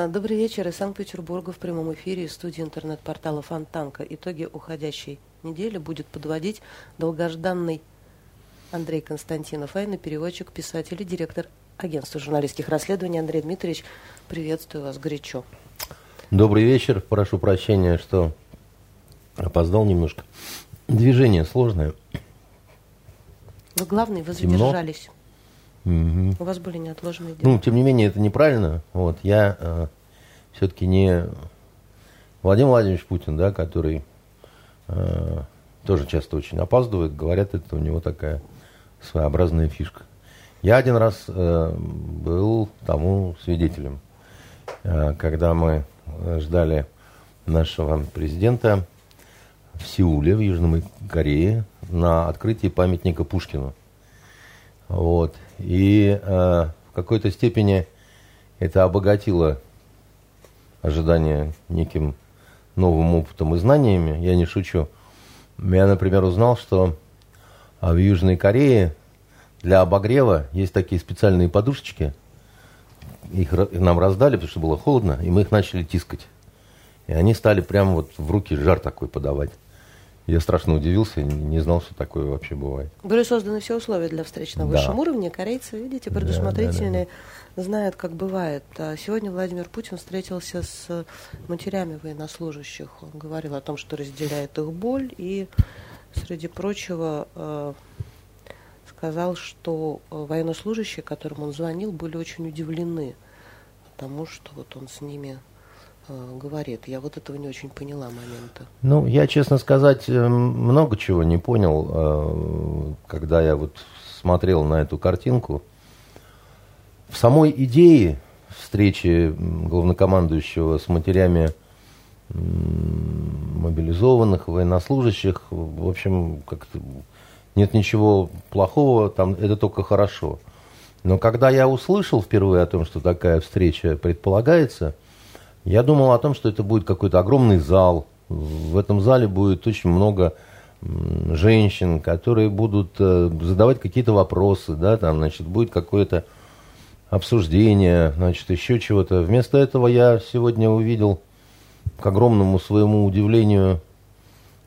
А, добрый вечер из Санкт-Петербурга в прямом эфире из студии интернет-портала Фонтанка. Итоги уходящей недели будет подводить долгожданный Андрей Константинов, айна переводчик, писатель и директор агентства журналистских расследований. Андрей Дмитриевич, приветствую вас горячо. Добрый вечер. Прошу прощения, что опоздал немножко. Движение сложное. Вы главный, вы задержались. Угу. У вас были неотложные дела. Ну, тем не менее, это неправильно. Вот, я э, все-таки не Владимир Владимирович Путин, да, который э, тоже часто очень опаздывает. Говорят, это у него такая своеобразная фишка. Я один раз э, был тому свидетелем, э, когда мы ждали нашего президента в Сеуле, в Южной Корее, на открытии памятника Пушкину. Вот. И э, в какой-то степени это обогатило ожидания неким новым опытом и знаниями. Я не шучу. Я, например, узнал, что а, в Южной Корее для обогрева есть такие специальные подушечки. Их нам раздали, потому что было холодно, и мы их начали тискать. И они стали прямо вот в руки жар такой подавать. Я страшно удивился, не знал, что такое вообще бывает. Были созданы все условия для встреч на высшем да. уровне. Корейцы, видите, предусмотрительные, да, да, да. знают, как бывает. А сегодня Владимир Путин встретился с матерями военнослужащих. Он говорил о том, что разделяет их боль и, среди прочего, э, сказал, что военнослужащие, которым он звонил, были очень удивлены тому, что вот он с ними Э, говорит. Я вот этого не очень поняла момента. Ну, я, честно сказать, э, много чего не понял, э, когда я вот смотрел на эту картинку. В самой идее встречи главнокомандующего с матерями мобилизованных, военнослужащих, в общем, как-то нет ничего плохого, там это только хорошо. Но когда я услышал впервые о том, что такая встреча предполагается – я думал о том, что это будет какой-то огромный зал. В этом зале будет очень много женщин, которые будут э, задавать какие-то вопросы, да, там, значит, будет какое-то обсуждение, значит, еще чего-то. Вместо этого я сегодня увидел, к огромному своему удивлению,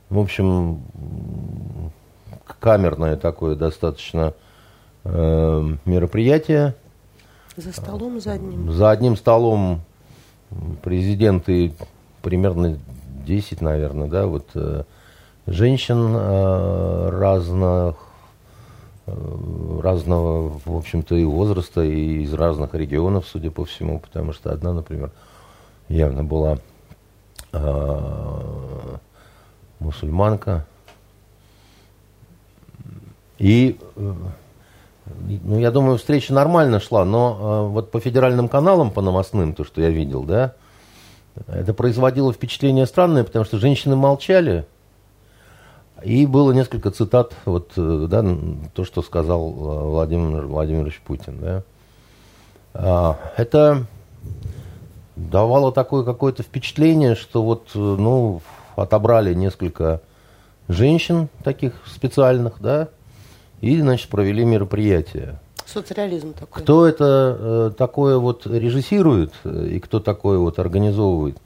в общем, камерное такое достаточно э, мероприятие. За столом за одним? За одним столом президенты примерно 10, наверное, да, вот э, женщин э, разных, э, разного, в общем-то, и возраста, и из разных регионов, судя по всему, потому что одна, например, явно была мусульманка. И ну, я думаю, встреча нормально шла, но э, вот по федеральным каналам, по новостным, то, что я видел, да, это производило впечатление странное, потому что женщины молчали, и было несколько цитат, вот, э, да, то, что сказал э, Владимир Владимирович Путин, да. А, это давало такое какое-то впечатление, что вот, э, ну, отобрали несколько женщин таких специальных, да, и, значит, провели мероприятие. Соцреализм такой. Кто это э, такое вот режиссирует э, и кто такое вот организовывает,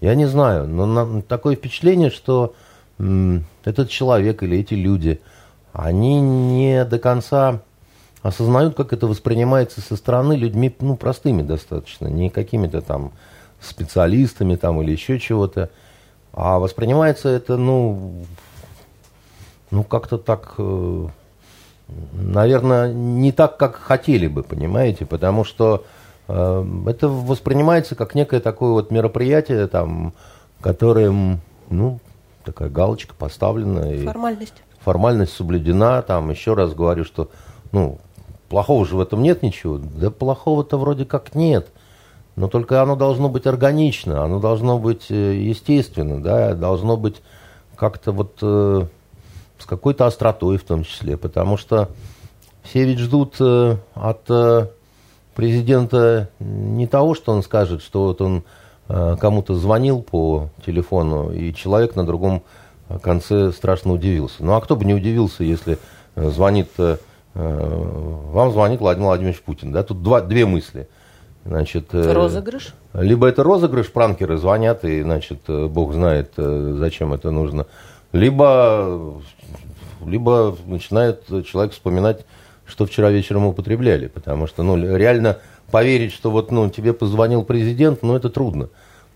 я не знаю. Но на, такое впечатление, что м, этот человек или эти люди, они не до конца осознают, как это воспринимается со стороны людьми, ну, простыми достаточно, не какими-то там специалистами там или еще чего-то, а воспринимается это, ну, ну, как-то так... Э, наверное, не так, как хотели бы, понимаете, потому что э, это воспринимается как некое такое вот мероприятие, там, которое, ну, такая галочка поставлена. Формальность. И формальность соблюдена, там, еще раз говорю, что, ну, плохого же в этом нет ничего. Да плохого-то вроде как нет. Но только оно должно быть органично, оно должно быть э, естественно, да, должно быть как-то вот э, с какой-то остротой в том числе, потому что все ведь ждут э, от э, президента не того, что он скажет, что вот он э, кому-то звонил по телефону, и человек на другом конце страшно удивился. Ну а кто бы не удивился, если звонит, вам звонит Владимир Владимирович Путин, да, тут два, две мысли. Значит, Розыгрыш? Либо это розыгрыш, пранкеры звонят, и, значит, бог знает, зачем это нужно. Либо, либо начинает человек вспоминать, что вчера вечером употребляли. Потому что, ну, реально поверить, что вот, ну, тебе позвонил президент, ну, это трудно.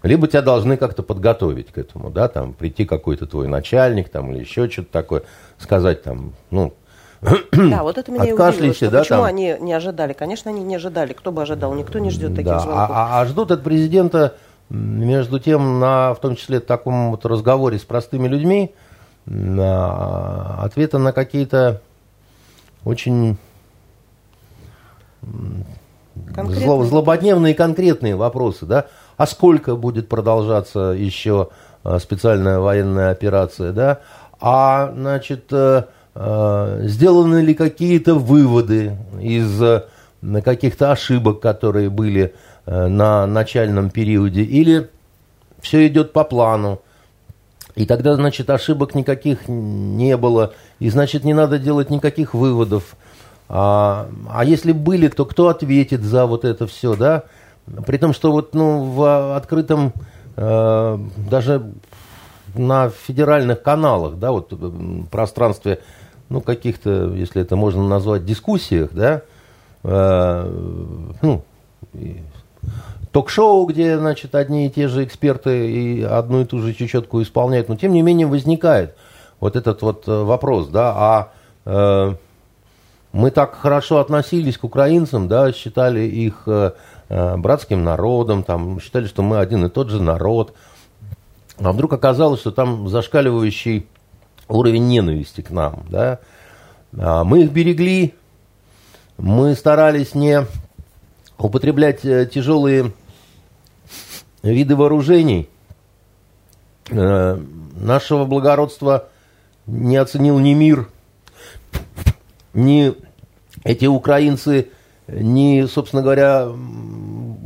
Либо тебя должны как-то подготовить к этому, да, там, прийти какой-то твой начальник, там, или еще что-то такое, сказать, там, ну, да, вот это меня и удивило, что да, почему там... они не ожидали. Конечно, они не ожидали. Кто бы ожидал? Никто не ждет таких да, звонков. А, а ждут от президента, между тем, на, в том числе, таком вот разговоре с простыми людьми, ответа на какие-то очень зло, злободневные конкретные вопросы, да, а сколько будет продолжаться еще э, специальная военная операция, да, а, значит, э, э, сделаны ли какие-то выводы из каких-то ошибок, которые были на начальном периоде, или все идет по плану, и тогда, значит, ошибок никаких не было, и, значит, не надо делать никаких выводов. А, а если были, то кто ответит за вот это все, да? При том, что вот ну, в открытом, э, даже на федеральных каналах, да, вот пространстве, ну, каких-то, если это можно назвать, дискуссиях, да, э, ну, ток-шоу, где, значит, одни и те же эксперты и одну и ту же чечетку исполняют, но тем не менее возникает вот этот вот э, вопрос, да, а э, мы так хорошо относились к украинцам, да, считали их э, э, братским народом, там, считали, что мы один и тот же народ. А вдруг оказалось, что там зашкаливающий уровень ненависти к нам, да. А мы их берегли, мы старались не употреблять э, тяжелые виды вооружений. Э, нашего благородства не оценил ни мир, ни эти украинцы, ни, собственно говоря,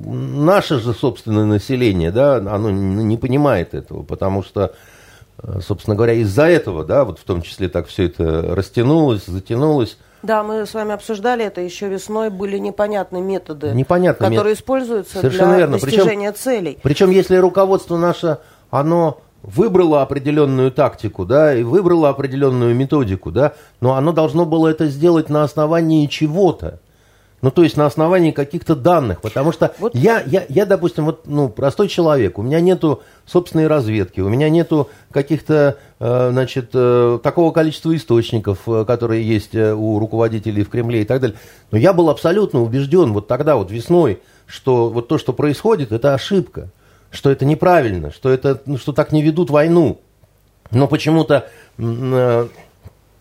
наше же собственное население, да, оно не понимает этого, потому что, э, собственно говоря, из-за этого, да, вот в том числе так все это растянулось, затянулось. Да, мы с вами обсуждали это еще весной, были непонятные методы, непонятные которые мет... используются Совершенно для верно. достижения причем, целей. Причем, если руководство наше, оно выбрало определенную тактику, да, и выбрало определенную методику, да, но оно должно было это сделать на основании чего-то. Ну, то есть на основании каких-то данных, потому что вот. я, я, я, допустим, вот, ну, простой человек, у меня нету собственной разведки, у меня нету каких-то, э, значит, э, такого количества источников, э, которые есть у руководителей в Кремле и так далее. Но я был абсолютно убежден вот тогда, вот весной, что вот то, что происходит, это ошибка что это неправильно, что, это, ну, что так не ведут войну. Но почему-то на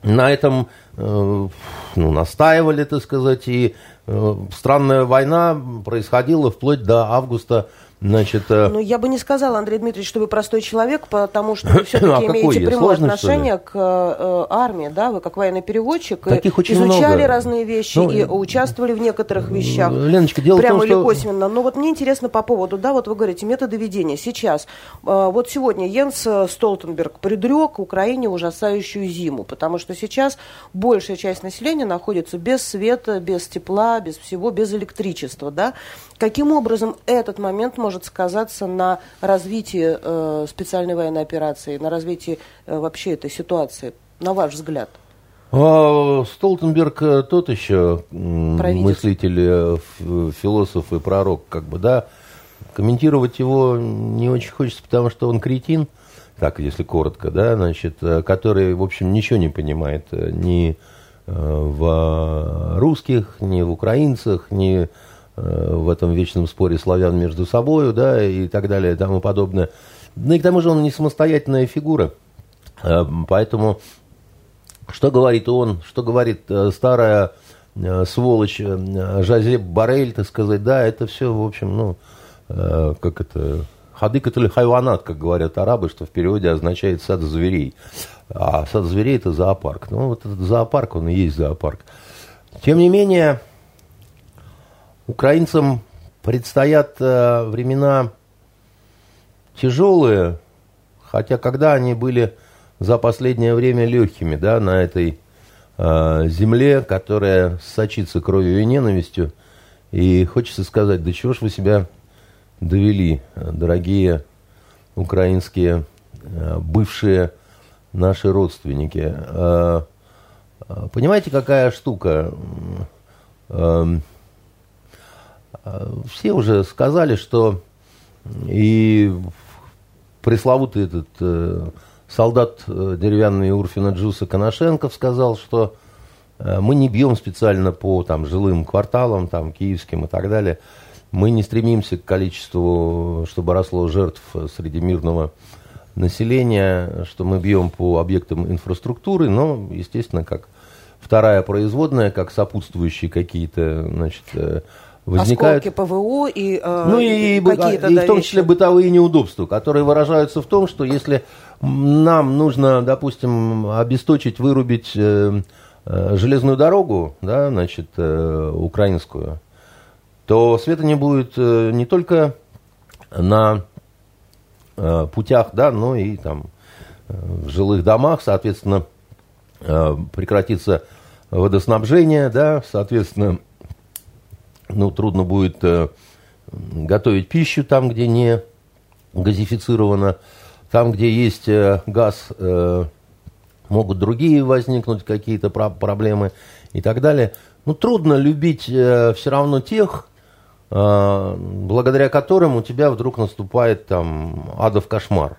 этом ну, настаивали, так сказать, и странная война происходила вплоть до августа Значит, э... Ну, я бы не сказала, Андрей Дмитриевич, что вы простой человек, потому что вы все-таки а имеете прямое Сложно, отношение к э, армии, да, вы как военный переводчик, Таких очень изучали много. разные вещи ну, и участвовали в некоторых вещах. Леночка, дело прямо в том, или что... косвенно. Но вот мне интересно по поводу, да, вот вы говорите, методы ведения. Сейчас, э, вот сегодня Йенс Столтенберг предрек Украине ужасающую зиму, потому что сейчас большая часть населения находится без света, без тепла, без всего, без электричества, да. Каким образом этот момент может сказаться на развитии э, специальной военной операции, на развитии э, вообще этой ситуации, на ваш взгляд? А, Столтенберг э, тот еще Провидец. мыслитель, э, философ и пророк, как бы, да. Комментировать его не очень хочется, потому что он кретин, так, если коротко, да, значит, э, который, в общем, ничего не понимает ни в русских, ни в украинцах, ни в этом вечном споре славян между собой, да, и так далее, и тому подобное. Ну и к тому же он не самостоятельная фигура, э, поэтому что говорит он, что говорит э, старая сволочь Жазеп Барель, так сказать, да, это все, в общем, ну, как это, хадык или хайванат, как говорят арабы, что в переводе означает сад зверей. А сад зверей это зоопарк. Ну, вот этот зоопарк, он и есть зоопарк. Тем не менее, Украинцам предстоят э, времена тяжелые, хотя когда они были за последнее время легкими, да, на этой э, земле, которая сочится кровью и ненавистью, и хочется сказать, да чего ж вы себя довели, дорогие украинские бывшие наши родственники. Понимаете, какая штука? Эм, все уже сказали, что и пресловутый этот э, солдат э, деревянный Урфина Джуса Коношенков сказал, что э, мы не бьем специально по там, жилым кварталам, там, киевским и так далее. Мы не стремимся к количеству, чтобы росло жертв среди мирного населения, что мы бьем по объектам инфраструктуры, но, естественно, как вторая производная, как сопутствующие какие-то, значит, возникают... Осколки ПВО и, э, ну, и, какие-то и да, в том числе бытовые неудобства, которые выражаются в том, что если нам нужно, допустим, обесточить, вырубить э, э, железную дорогу, да, значит, э, украинскую, то света не будет э, не только на э, путях, да, но и там э, в жилых домах, соответственно, э, прекратится водоснабжение, да, соответственно, ну, трудно будет э, готовить пищу там, где не газифицировано, там, где есть э, газ, э, могут другие возникнуть какие-то про- проблемы и так далее. Ну, трудно любить э, все равно тех, э, благодаря которым у тебя вдруг наступает там адов кошмар.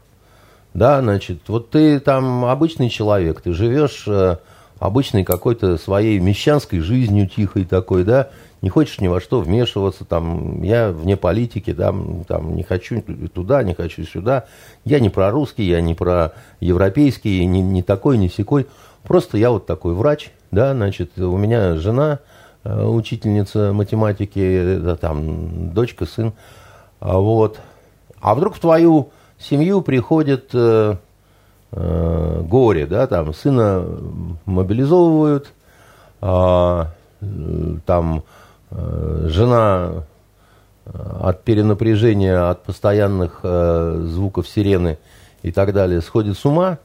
Да, значит, вот ты там обычный человек, ты живешь э, обычной какой-то своей мещанской жизнью тихой такой, да, не хочешь ни во что вмешиваться, там, я вне политики, да, там, не хочу туда, не хочу сюда, я не про русский, я не про европейский, не, не такой, не секой, просто я вот такой врач, да, значит, у меня жена, э, учительница математики, да, там, дочка, сын, а вот, а вдруг в твою семью приходит э, э, горе, да, там, сына мобилизовывают, э, там, жена э, от перенапряжения, от постоянных э, звуков сирены и так далее сходит с ума.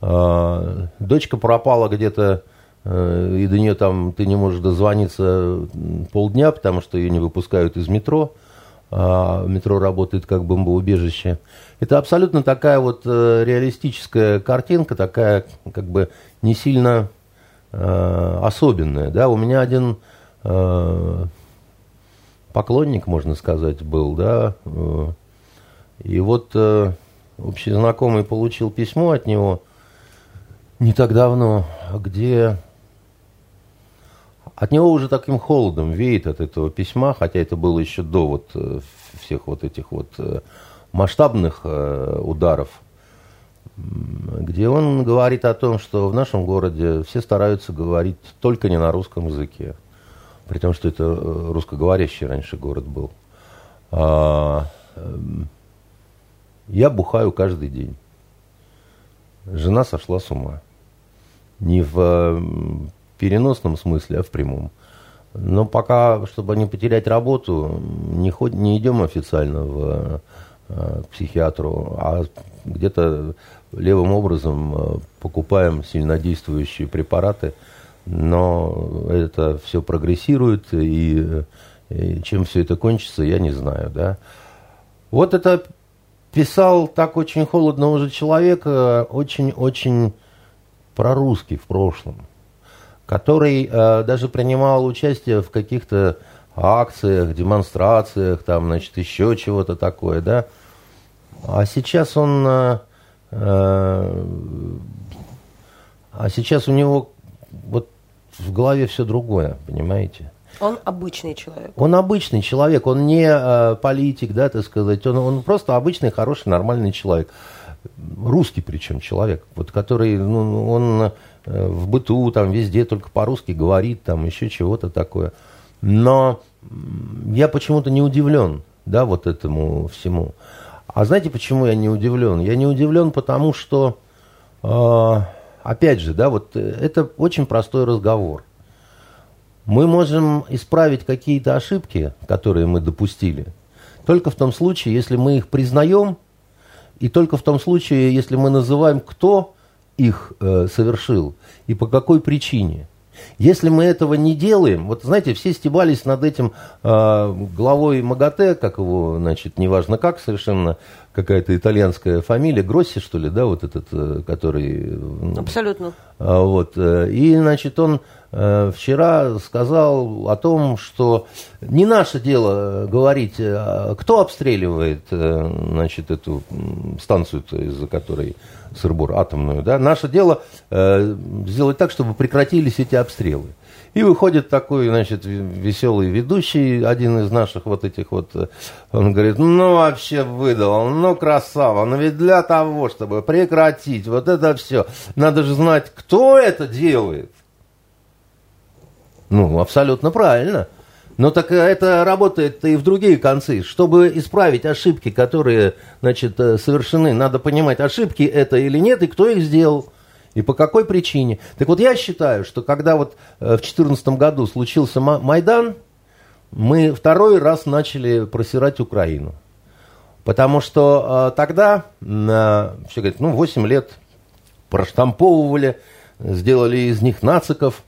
Дочка пропала где-то, и до нее там ты не можешь дозвониться полдня, потому что ее не выпускают из метро. А метро работает как бомбоубежище. Это абсолютно такая вот реалистическая картинка, такая как бы не сильно особенная. Да? У меня один Э, поклонник, можно сказать, был, да. Э, и вот э, общий знакомый получил письмо от него не так давно, где от него уже таким холодом веет от этого письма, хотя это было еще до вот всех вот этих вот масштабных ударов, где он говорит о том, что в нашем городе все стараются говорить только не на русском языке при том, что это э, русскоговорящий раньше город был. А, эм, я бухаю каждый день. Жена сошла с ума. Не в переносном смысле, а в прямом. Но пока, чтобы не потерять работу, не, ход, не идем официально в, э, к психиатру, а где-то левым образом э, покупаем сильнодействующие препараты – но это все прогрессирует, и, и чем все это кончится, я не знаю, да. Вот это писал так очень холодно уже человек, очень-очень прорусский в прошлом, который э, даже принимал участие в каких-то акциях, демонстрациях, там, значит, еще чего-то такое, да. А сейчас он, э, э, а сейчас у него в голове все другое, понимаете? Он обычный человек. Он обычный человек, он не э, политик, да, так сказать, он, он просто обычный, хороший, нормальный человек. Русский причем человек, вот который, ну, он э, в быту, там, везде только по-русски говорит, там, еще чего-то такое. Но я почему-то не удивлен, да, вот этому всему. А знаете, почему я не удивлен? Я не удивлен, потому что... Э, опять же, да, вот э, это очень простой разговор. Мы можем исправить какие-то ошибки, которые мы допустили, только в том случае, если мы их признаем, и только в том случае, если мы называем, кто их э, совершил и по какой причине. Если мы этого не делаем, вот знаете, все стебались над этим э, главой МАГАТЭ, как его, значит, неважно как, совершенно какая-то итальянская фамилия, Гросси, что ли, да, вот этот, э, который... Абсолютно. Э, вот, э, и, значит, он э, вчера сказал о том, что не наше дело говорить, э, кто обстреливает, э, значит, эту станцию, из-за которой Сырбор атомную, да, наше дело э, сделать так, чтобы прекратились эти обстрелы. И выходит такой, значит, веселый ведущий, один из наших вот этих вот, э, он говорит, ну вообще выдал, ну красава, но ведь для того, чтобы прекратить вот это все, надо же знать, кто это делает. Ну, абсолютно правильно. Но так это работает и в другие концы. Чтобы исправить ошибки, которые значит, э, совершены, надо понимать, ошибки это или нет, и кто их сделал, и по какой причине. Так вот, я считаю, что когда вот э, в 2014 году случился Майдан, мы второй раз начали просирать Украину. Потому что э, тогда, э, все говорят, ну, 8 лет проштамповывали, сделали из них нациков –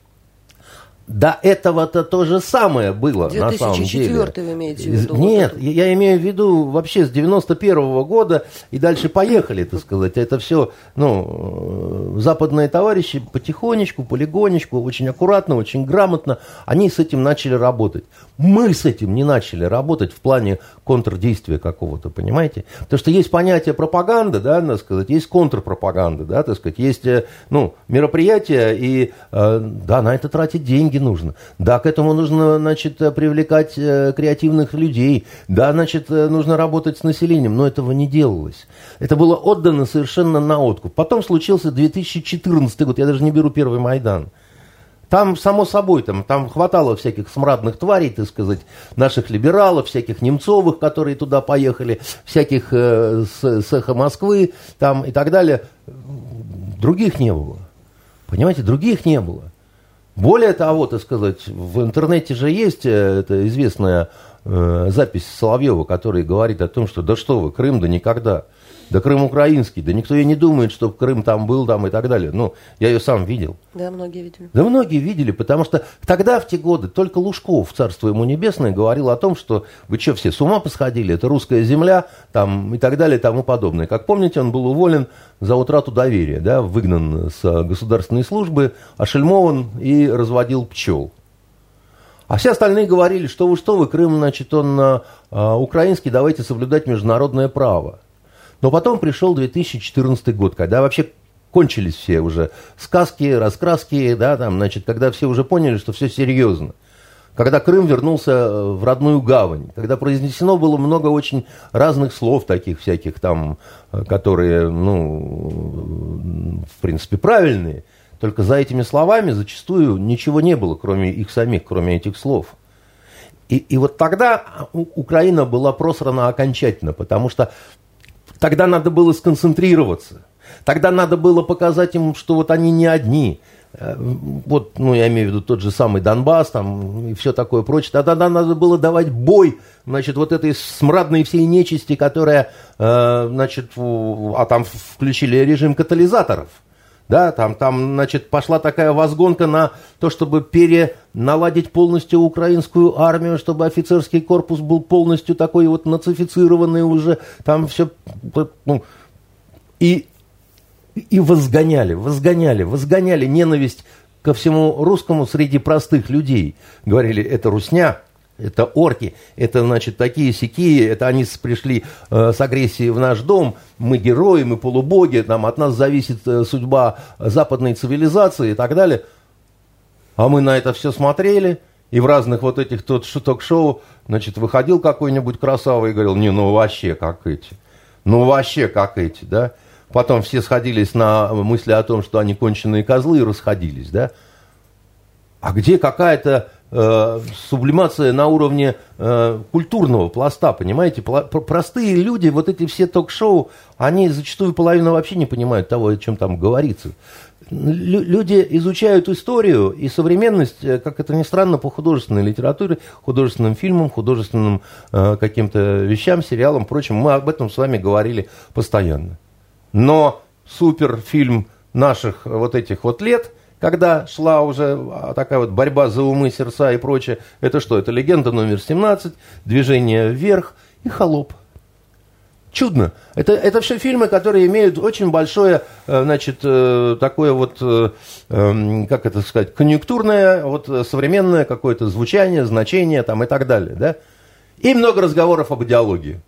до этого-то то же самое было, на самом деле. 2004 вы имеете в виду? Нет, вот я имею в виду вообще с 91 -го года и дальше поехали, так сказать. Это все, ну, западные товарищи потихонечку, полигонечку, очень аккуратно, очень грамотно, они с этим начали работать. Мы с этим не начали работать в плане контрдействия какого-то, понимаете? Потому что есть понятие пропаганды, да, надо сказать, есть контрпропаганда, да, так сказать, есть, э, ну, мероприятия, и, э, да, на это тратить деньги нужно. Да, к этому нужно, значит, привлекать э, креативных людей. Да, значит, нужно работать с населением, но этого не делалось. Это было отдано совершенно на откуп. Потом случился 2014 год, я даже не беру первый Майдан. Там, само собой, там, там хватало всяких смрадных тварей, так сказать, наших либералов, всяких немцовых, которые туда поехали, всяких э, с, эхо Москвы там, и так далее. Других не было. Понимаете, других не было. Более того, так сказать, в интернете же есть э, эта известная э, запись Соловьева, который говорит о том, что да что вы, Крым, да никогда. Да Крым украинский, да никто и не думает, что Крым там был там и так далее. Ну, я ее сам видел. Да, многие видели. Да, многие видели, потому что тогда, в те годы, только Лужков, царство ему небесное, говорил о том, что вы что, все с ума посходили, это русская земля, там и так далее и тому подобное. Как помните, он был уволен за утрату доверия, да, выгнан с государственной службы, ошельмован и разводил пчел. А все остальные говорили, что вы что вы, Крым, значит, он а, украинский, давайте соблюдать международное право. Но потом пришел 2014 год, когда вообще кончились все уже сказки, раскраски, да, там, значит, когда все уже поняли, что все серьезно. Когда Крым вернулся э, в родную гавань, когда произнесено было много очень разных слов таких всяких там, э, которые, ну, в принципе, правильные, только за этими словами зачастую ничего не было, кроме их самих, кроме этих слов. И, и вот тогда Украина была просрана окончательно, потому что Тогда надо было сконцентрироваться. Тогда надо было показать им, что вот они не одни. Э, вот, ну, я имею в виду тот же самый Донбасс там и все такое прочее. Тогда надо было давать бой, значит, вот этой смрадной всей нечисти, которая, э, значит, а там включили режим катализаторов – да, там, там, значит, пошла такая возгонка на то, чтобы переналадить полностью украинскую армию, чтобы офицерский корпус был полностью такой вот нацифицированный уже, там все, ну, и, и возгоняли, возгоняли, возгоняли ненависть ко всему русскому среди простых людей. Говорили, это русня, это орки, это, значит, такие сякие, это они пришли э, с агрессией в наш дом, мы герои, мы полубоги, там, от нас зависит э, судьба западной цивилизации и так далее. А мы на это все смотрели, и в разных вот этих тот ток-шоу, значит, выходил какой-нибудь красавый и говорил, не, ну вообще как эти, ну вообще как эти, да. Потом все сходились на мысли о том, что они конченые козлы и расходились, да. А где какая-то сублимация на уровне э, культурного пласта, понимаете? Простые люди, вот эти все ток-шоу, они зачастую половину вообще не понимают того, о чем там говорится. Люди изучают историю и современность, э, как это ни странно, по художественной литературе, художественным фильмам, художественным э, каким-то вещам, сериалам, прочим. Мы об этом с вами говорили постоянно. Но суперфильм наших вот этих вот лет – когда шла уже а, такая вот борьба за умы, сердца и прочее, это что? Это легенда номер 17, движение вверх и холоп. Чудно. Это, это все фильмы, которые имеют очень большое, э, значит, э, такое вот, э, эм, как это сказать, конъюнктурное, вот современное какое-то звучание, значение там и так далее, да? И много разговоров об идеологии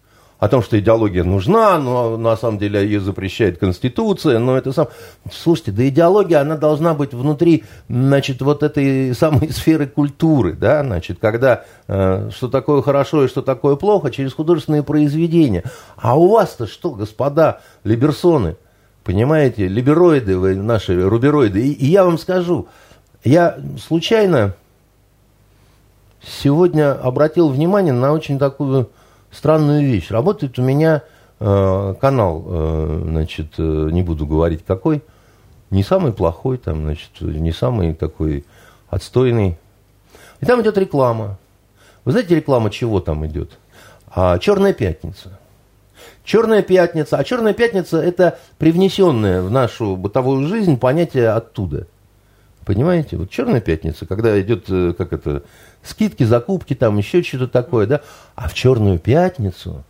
о том, что идеология нужна, но на самом деле ее запрещает Конституция, но это сам... Слушайте, да идеология, она должна быть внутри, значит, вот этой самой сферы культуры, да, значит, когда э, что такое хорошо и что такое плохо через художественные произведения. А у вас-то что, господа либерсоны, понимаете, либероиды вы, наши рубероиды, и, и я вам скажу, я случайно сегодня обратил внимание на очень такую странную вещь. Работает у меня э, канал, э, значит, э, не буду говорить какой, не самый плохой, там, значит, не самый такой отстойный. И там идет реклама. Вы знаете, реклама чего там идет? А, Черная пятница. Черная пятница. А черная пятница это привнесенное в нашу бытовую жизнь понятие оттуда. Понимаете? Вот черная пятница, когда идет, э, как это, скидки, закупки, там еще что-то такое, да. А в черную пятницу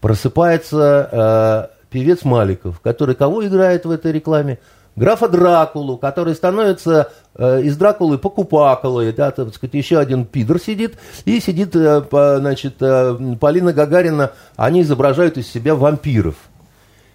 просыпается э, певец Маликов, который кого играет в этой рекламе? Графа Дракулу, который становится э, из Дракулы покупаколой, да, так сказать, еще один пидор сидит, и сидит, э, по, значит, э, Полина Гагарина, они изображают из себя вампиров.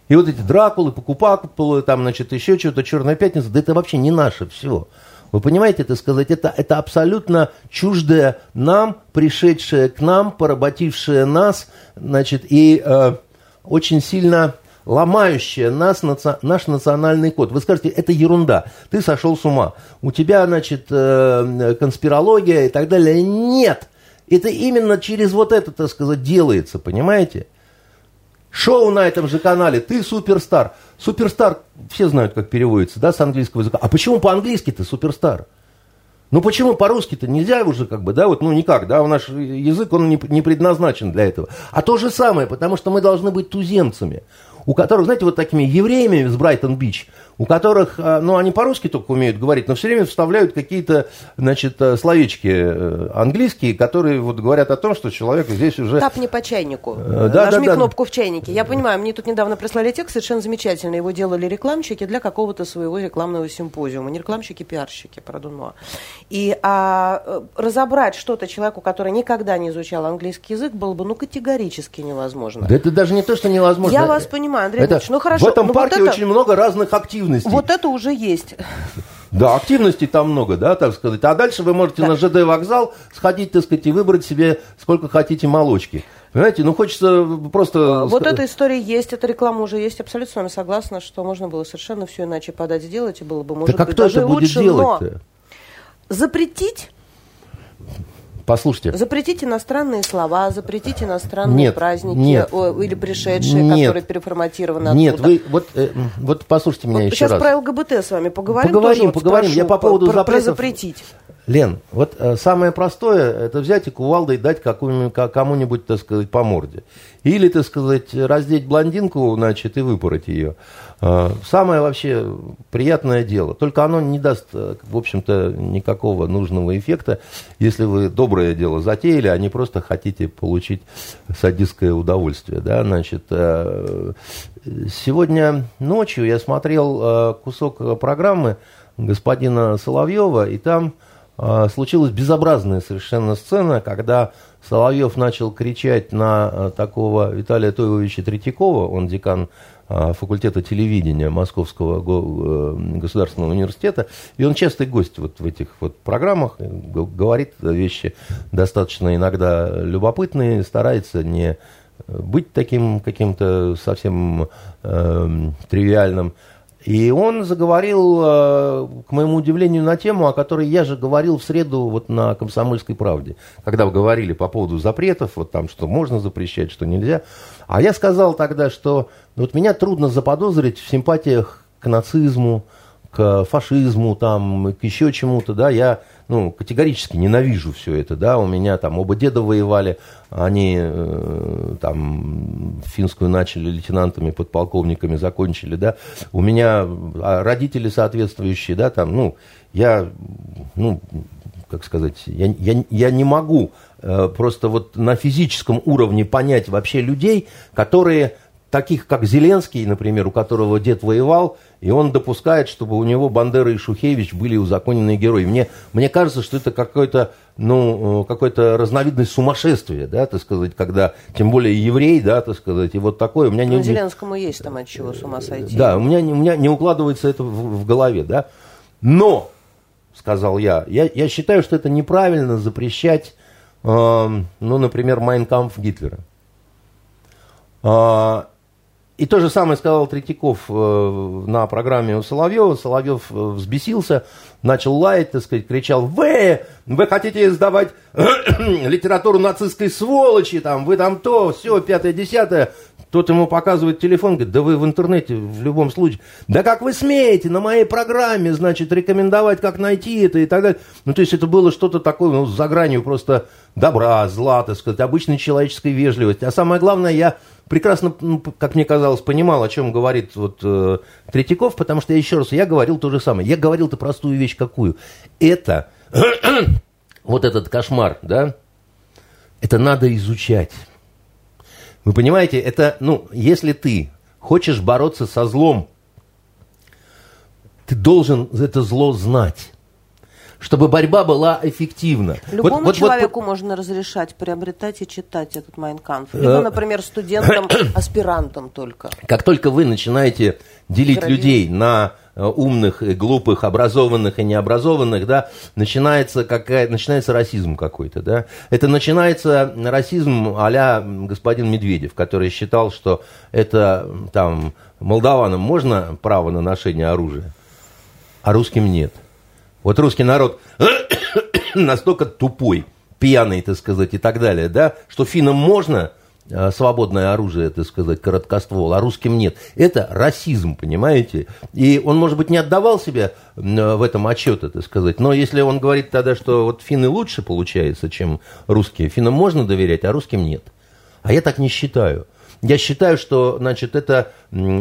И вот эти Дракулы, Покупакулы, там, значит, еще что-то, Черная пятница, да это вообще не наше все. Вы понимаете, это сказать, это, это абсолютно чуждое нам, пришедшее к нам, поработившее нас, значит, и э, очень сильно ломающее нас, наци... наш национальный код. Вы скажете, это ерунда, ты сошел с ума, у тебя, значит, э, конспирология и так далее. Нет, это именно через вот это, так сказать, делается, понимаете? Шоу на этом же канале, ты суперстар. Суперстар, все знают, как переводится, да, с английского языка. А почему по-английски ты суперстар? Ну почему по-русски-то нельзя уже как бы, да, вот, ну никак, да, наш язык, он не, не предназначен для этого. А то же самое, потому что мы должны быть туземцами у которых, знаете, вот такими евреями с Брайтон-Бич, у которых, а, ну, они по-русски только умеют говорить, но все время вставляют какие-то, значит, э, словечки э, английские, которые вот говорят о том, что человек здесь уже... Тапни по чайнику. Э, да, Нажми да, кнопку да. в чайнике. Я понимаю, мне тут недавно прислали текст совершенно замечательный. Его делали рекламщики для какого-то своего рекламного симпозиума. Не рекламщики, пиарщики, продумала. И а, разобрать что-то человеку, который никогда не изучал английский язык, было бы, ну, категорически невозможно. Да это даже не то, что невозможно. Я вас понимаю Андрей это, Ильич, ну хорошо. В этом ну, парке вот это, очень много разных активностей. Вот это уже есть. Да, активностей там много, да, так сказать. А дальше вы можете да. на ЖД вокзал сходить, так сказать, и выбрать себе сколько хотите молочки. Понимаете, ну хочется просто... Вот эта история есть, эта реклама уже есть, абсолютно с вами согласна, что можно было совершенно все иначе подать, сделать, и было бы, может так быть, а кто даже это будет лучше, делать-то? но запретить Послушайте. Запретить иностранные слова, запретить иностранные нет, праздники нет, о, или пришедшие, нет, которые переформатированы Нет, оттуда. вы вот, э, вот послушайте меня вот еще сейчас раз. про ЛГБТ с вами поговорим. Поговорим, тоже поговорим. Вот Я по поводу про, запретов. Про запретить. Лен, вот э, самое простое, это взять и кувалдой дать кому-нибудь, так сказать, по морде. Или, так сказать, раздеть блондинку, значит, и выпороть ее. Э, самое вообще приятное дело. Только оно не даст, э, в общем-то, никакого нужного эффекта, если вы доброе дело затеяли, а не просто хотите получить садистское удовольствие. Да? Значит, э, сегодня ночью я смотрел кусок программы господина Соловьева, и там случилась безобразная совершенно сцена, когда Соловьев начал кричать на такого Виталия Тойвовича Третьякова, он декан факультета телевидения Московского го, э, государственного университета, и он частый гость вот в этих вот программах, говорит вещи достаточно иногда любопытные, старается не быть таким каким-то совсем э, тривиальным. И он заговорил, э, к моему удивлению, на тему, о которой я же говорил в среду вот на «Комсомольской правде», когда вы говорили по поводу запретов, вот там, что можно запрещать, что нельзя. А я сказал тогда, что вот меня трудно заподозрить в симпатиях к нацизму, к фашизму, там, к еще чему-то, да, я ну, категорически ненавижу все это, да, у меня там оба деда воевали, они э, там финскую начали лейтенантами, подполковниками закончили, да, у меня а, родители соответствующие, да, там, ну, я, ну, как сказать, я, я, я не могу просто вот на физическом уровне понять вообще людей, которые таких, как Зеленский, например, у которого дед воевал, и он допускает, чтобы у него Бандера и Шухевич были узаконенные герои. Мне, мне кажется, что это какой-то, ну, какой-то разновидность сумасшествия, да, так сказать, когда, тем более еврей, да, так сказать, и вот такое. У меня ну, не, Зеленскому есть там от чего с ума сойти. Да, у меня, у меня не укладывается это в, в голове, да. Но, сказал я, я, я считаю, что это неправильно запрещать, э, ну, например, Майнкамп Гитлера. Э, и то же самое сказал Третьяков э, на программе у Соловьева. Соловьев э, взбесился, начал лаять, так сказать, кричал, вы, вы хотите сдавать литературу нацистской сволочи, там, вы там то, все, пятое, десятое. Тот ему показывает телефон, говорит, да вы в интернете в любом случае. Да как вы смеете на моей программе, значит, рекомендовать, как найти это и так далее. Ну, то есть это было что-то такое, ну, за гранью просто добра, зла, так сказать, обычной человеческой вежливости. А самое главное, я прекрасно, ну, как мне казалось, понимал, о чем говорит вот э, Третьяков, потому что я еще раз, я говорил то же самое. Я говорил-то простую вещь какую. Это, вот этот кошмар, да, это надо изучать. Вы понимаете, это, ну, если ты хочешь бороться со злом, ты должен это зло знать чтобы борьба была эффективна. Любому вот, человеку вот, можно разрешать приобретать и читать этот Майнкамф. Либо, э, например, студентам, аспирантам только. Как только вы начинаете делить Крови. людей на э, умных, глупых, образованных и необразованных, да, начинается, какая, начинается расизм какой-то, да. Это начинается расизм а господин Медведев, который считал, что это там молдаванам можно право на ношение оружия, а русским нет. Вот русский народ настолько тупой, пьяный, так сказать, и так далее, да, что финнам можно свободное оружие, так сказать, короткоствол, а русским нет. Это расизм, понимаете? И он, может быть, не отдавал себе в этом отчета, так сказать, но если он говорит тогда, что вот финны лучше получается, чем русские, финнам можно доверять, а русским нет. А я так не считаю. Я считаю, что, значит, это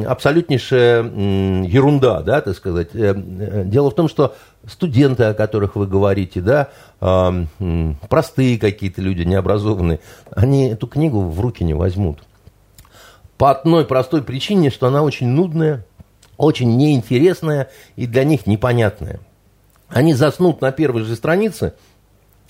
абсолютнейшая ерунда, да, так сказать. Э, э, дело в том, что студенты, о которых вы говорите, да, простые какие-то люди, необразованные, они эту книгу в руки не возьмут. По одной простой причине, что она очень нудная, очень неинтересная и для них непонятная. Они заснут на первой же странице –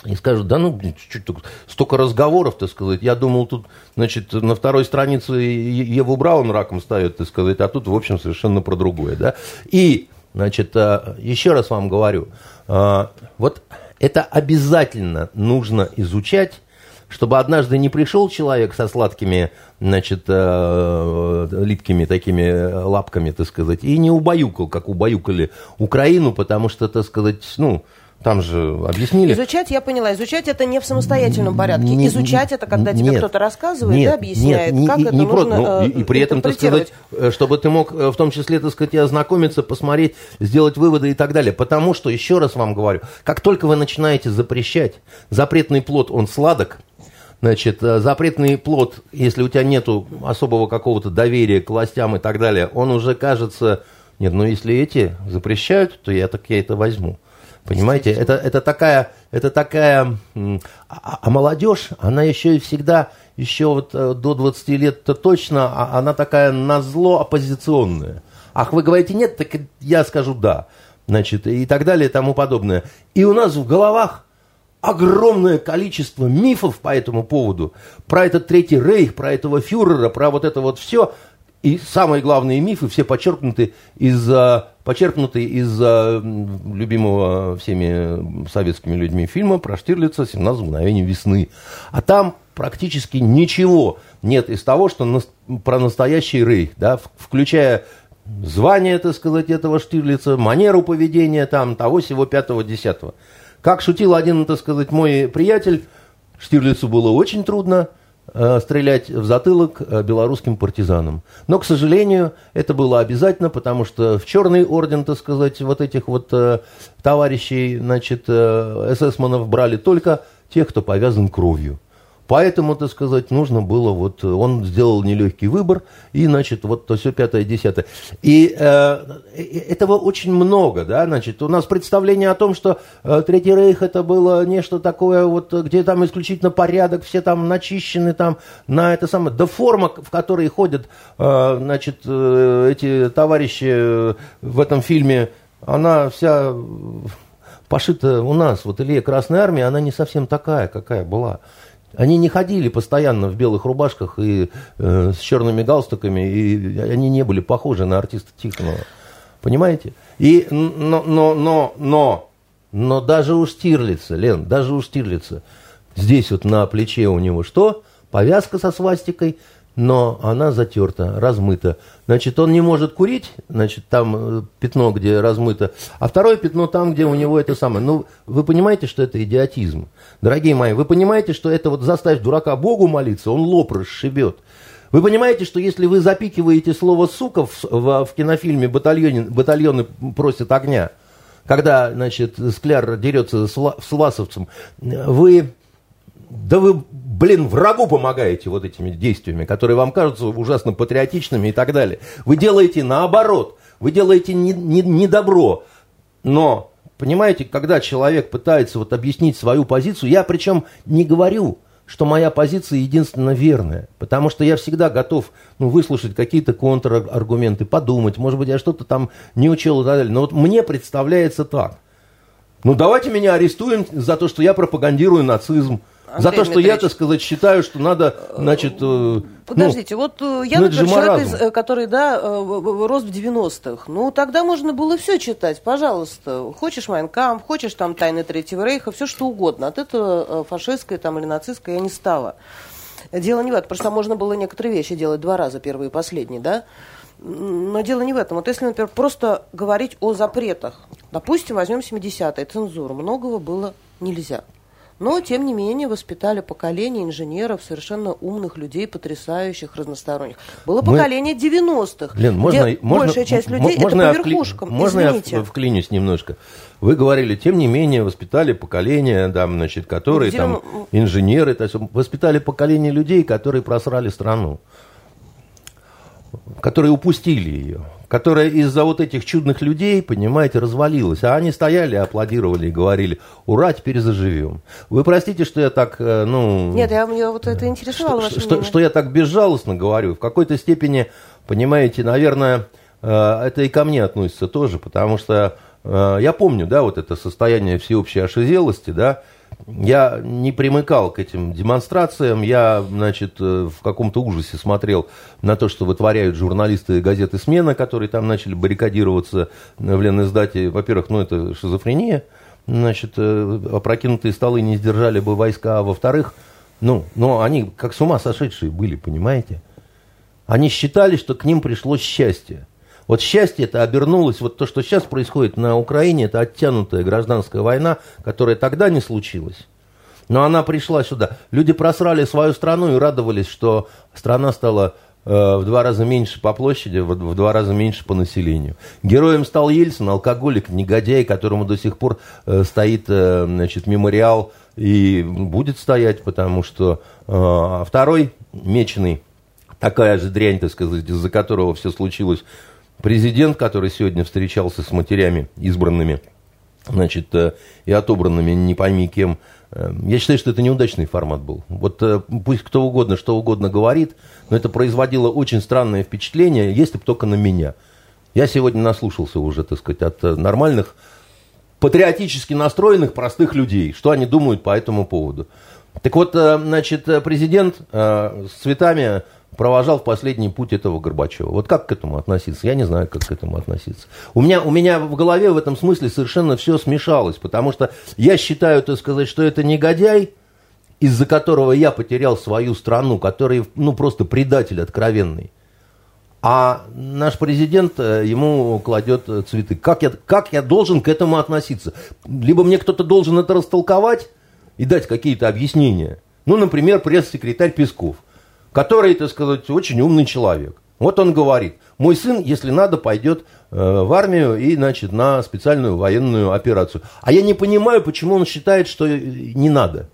и скажут, да ну, чуть столько разговоров, так сказать. Я думал, тут, значит, на второй странице Еву Браун раком ставят, так сказать, а тут, в общем, совершенно про другое, да. И, значит, а, еще раз вам говорю, а, вот это обязательно нужно изучать, чтобы однажды не пришел человек со сладкими, значит, э, липкими такими лапками, так сказать, и не убаюкал, как убаюкали Украину, потому что, так сказать, ну, там же объяснили. Изучать, я поняла, изучать это не в самостоятельном порядке. Не, изучать это, когда тебе кто-то рассказывает нет, и объясняет, нет, как не, это не нужно ну, и, и при этом, так сказать, э, чтобы ты мог э, в том числе, так сказать, и ознакомиться, посмотреть, сделать выводы и так далее. Потому что, еще раз вам говорю, как только вы начинаете запрещать, запретный плод, он сладок, Значит, э, запретный плод, если у тебя нету особого какого-то доверия к властям и так далее, он уже кажется, нет, ну если эти запрещают, то я так я это возьму. Понимаете, это, это такая, это такая, а, а молодежь, она еще и всегда, еще вот э, до 20 лет-то точно, а она такая назло оппозиционная. Ах, вы говорите нет, так я скажу да. Значит, и так далее, и тому подобное. И у нас в головах огромное количество мифов по этому поводу. Про этот Третий Рейх, про этого фюрера, про вот это вот все. И самые главные мифы все подчеркнуты из, подчеркнуты из любимого всеми советскими людьми фильма про Штирлица «17 мгновений весны». А там практически ничего нет из того, что на, про настоящий рейх, да, включая звание, так сказать, этого Штирлица, манеру поведения там, того всего пятого, десятого. Как шутил один, так сказать, мой приятель, Штирлицу было очень трудно э, стрелять в затылок э, белорусским партизанам. Но, к сожалению, это было обязательно, потому что в черный орден, так сказать, вот этих вот э, товарищей, значит, эсэсманов брали только тех, кто повязан кровью. Поэтому, так сказать, нужно было, вот он сделал нелегкий выбор, и, значит, вот то все пятое, десятое. И э, этого очень много, да, значит, у нас представление о том, что э, Третий Рейх это было нечто такое, вот, где там исключительно порядок, все там начищены там на это самое, да форма, в которой ходят, э, значит, э, эти товарищи э, в этом фильме, она вся пошита у нас, вот Илья Красной Армии, она не совсем такая, какая была. Они не ходили постоянно в белых рубашках и э, с черными галстуками, и они не были похожи на артиста Тихонова. Понимаете? И, но, но, но, но, но даже у Штирлица, Лен, даже у Штирлица, здесь вот на плече у него что? Повязка со свастикой – но она затерта, размыта. Значит, он не может курить, значит, там э, пятно, где размыто, а второе пятно там, где у него это самое. Ну, вы понимаете, что это идиотизм? Дорогие мои, вы понимаете, что это вот заставь дурака Богу молиться, он лоб расшибет. Вы понимаете, что если вы запикиваете слово «сука» в, в, в кинофильме «Батальоне, «Батальоны просят огня», когда, значит, Скляр дерется с, с Власовцем, вы да вы, блин, врагу помогаете вот этими действиями, которые вам кажутся ужасно патриотичными и так далее. Вы делаете наоборот, вы делаете не, не, не. Но, понимаете, когда человек пытается вот объяснить свою позицию, я причем не говорю, что моя позиция единственно верная, потому что я всегда готов ну, выслушать какие-то контраргументы, подумать, может быть, я что-то там не учел и так далее. Но вот мне представляется так. Ну, давайте меня арестуем за то, что я пропагандирую нацизм. Андрей За то, что я, так сказать, считаю, что надо, значит... Э, ну, Подождите, ну, вот э, я, ну, например, человек, из, э, который, да, рос в 90-х, ну, тогда можно было все читать, пожалуйста. Хочешь Майнкам, хочешь там Тайны Третьего Рейха, все что угодно. От этого фашистское там или нацистское я не стала. Дело не в этом, просто можно было некоторые вещи делать два раза, первый и последний, да? Но дело не в этом. Вот если, например, просто говорить о запретах, допустим, возьмем 70-е, цензуру, многого было нельзя. Но, тем не менее, воспитали поколение инженеров, совершенно умных людей, потрясающих, разносторонних. Было Мы... поколение 90-х, Лен, можно, где можно, большая часть людей можно это по верхушкам. Можно Извините. я вклинюсь немножко? Вы говорили, тем не менее, воспитали поколение, да, значит, которые где... там инженеры, то есть воспитали поколение людей, которые просрали страну которые упустили ее, которая из-за вот этих чудных людей, понимаете, развалилась. А они стояли, аплодировали и говорили, ура, теперь заживем. Вы простите, что я так, э, ну... Нет, я, меня вот это интересовало что, что, что я так безжалостно говорю. В какой-то степени, понимаете, наверное, э, это и ко мне относится тоже, потому что э, я помню, да, вот это состояние всеобщей ошизелости, да, я не примыкал к этим демонстрациям, я, значит, э, в каком-то ужасе смотрел на то, что вытворяют журналисты газеты «Смена», которые там начали баррикадироваться в Ленэздате. Во-первых, ну, это шизофрения, значит, э, опрокинутые столы не сдержали бы войска, а во-вторых, ну, ну, они как с ума сошедшие были, понимаете? Они считали, что к ним пришло счастье. Вот счастье это обернулось, вот то, что сейчас происходит на Украине, это оттянутая гражданская война, которая тогда не случилась. Но она пришла сюда. Люди просрали свою страну и радовались, что страна стала э, в два раза меньше по площади, в, два раза меньше по населению. Героем стал Ельцин, алкоголик, негодяй, которому до сих пор э, стоит э, значит, мемориал и будет стоять, потому что э, второй меченый, такая же дрянь, так сказать, из-за которого все случилось Президент, который сегодня встречался с матерями избранными, значит, э, и отобранными не пойми кем, э, я считаю, что это неудачный формат был. Вот э, пусть кто угодно, что угодно говорит, но это производило очень странное впечатление, если бы только на меня. Я сегодня наслушался уже, так сказать, от нормальных, патриотически настроенных простых людей, что они думают по этому поводу. Так вот, значит, президент с цветами провожал в последний путь этого Горбачева. Вот как к этому относиться? Я не знаю, как к этому относиться. У меня, у меня в голове в этом смысле совершенно все смешалось, потому что я считаю, так сказать, что это негодяй, из-за которого я потерял свою страну, который, ну, просто предатель откровенный. А наш президент э, ему кладет цветы. Как я, как я должен к этому относиться? Либо мне кто-то должен это растолковать и дать какие-то объяснения – Ну, например, пресс-секретарь Песков, который, так сказать, очень умный человек. Вот он говорит, мой сын, если надо, пойдет э, в армию и, значит, на специальную военную операцию. А я не понимаю, почему он считает, что не надо.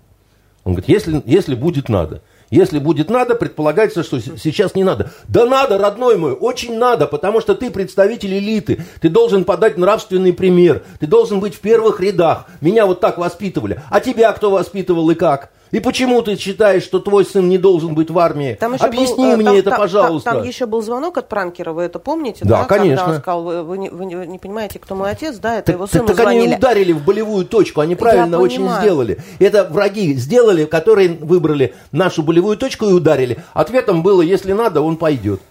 Он говорит, если, если будет надо. Если будет надо, предполагается, что сейчас не надо. Да надо, родной мой, очень надо, потому что ты представитель элиты. Ты должен подать нравственный пример. Ты должен быть в первых рядах. Меня вот так воспитывали. А тебя кто воспитывал и как? И почему ты считаешь, что твой сын не должен быть в армии? Там еще Объясни был, э, мне там, это, там, пожалуйста. Там, там еще был звонок от пранкера, вы это помните? Да, да? конечно. Когда он сказал, вы, вы, не, вы не понимаете, кто мой отец, да, это так, его сыну так, так они ударили в болевую точку, они правильно Я очень понимаю. сделали. Это враги сделали, которые выбрали нашу болевую точку и ударили. Ответом было, если надо, он пойдет.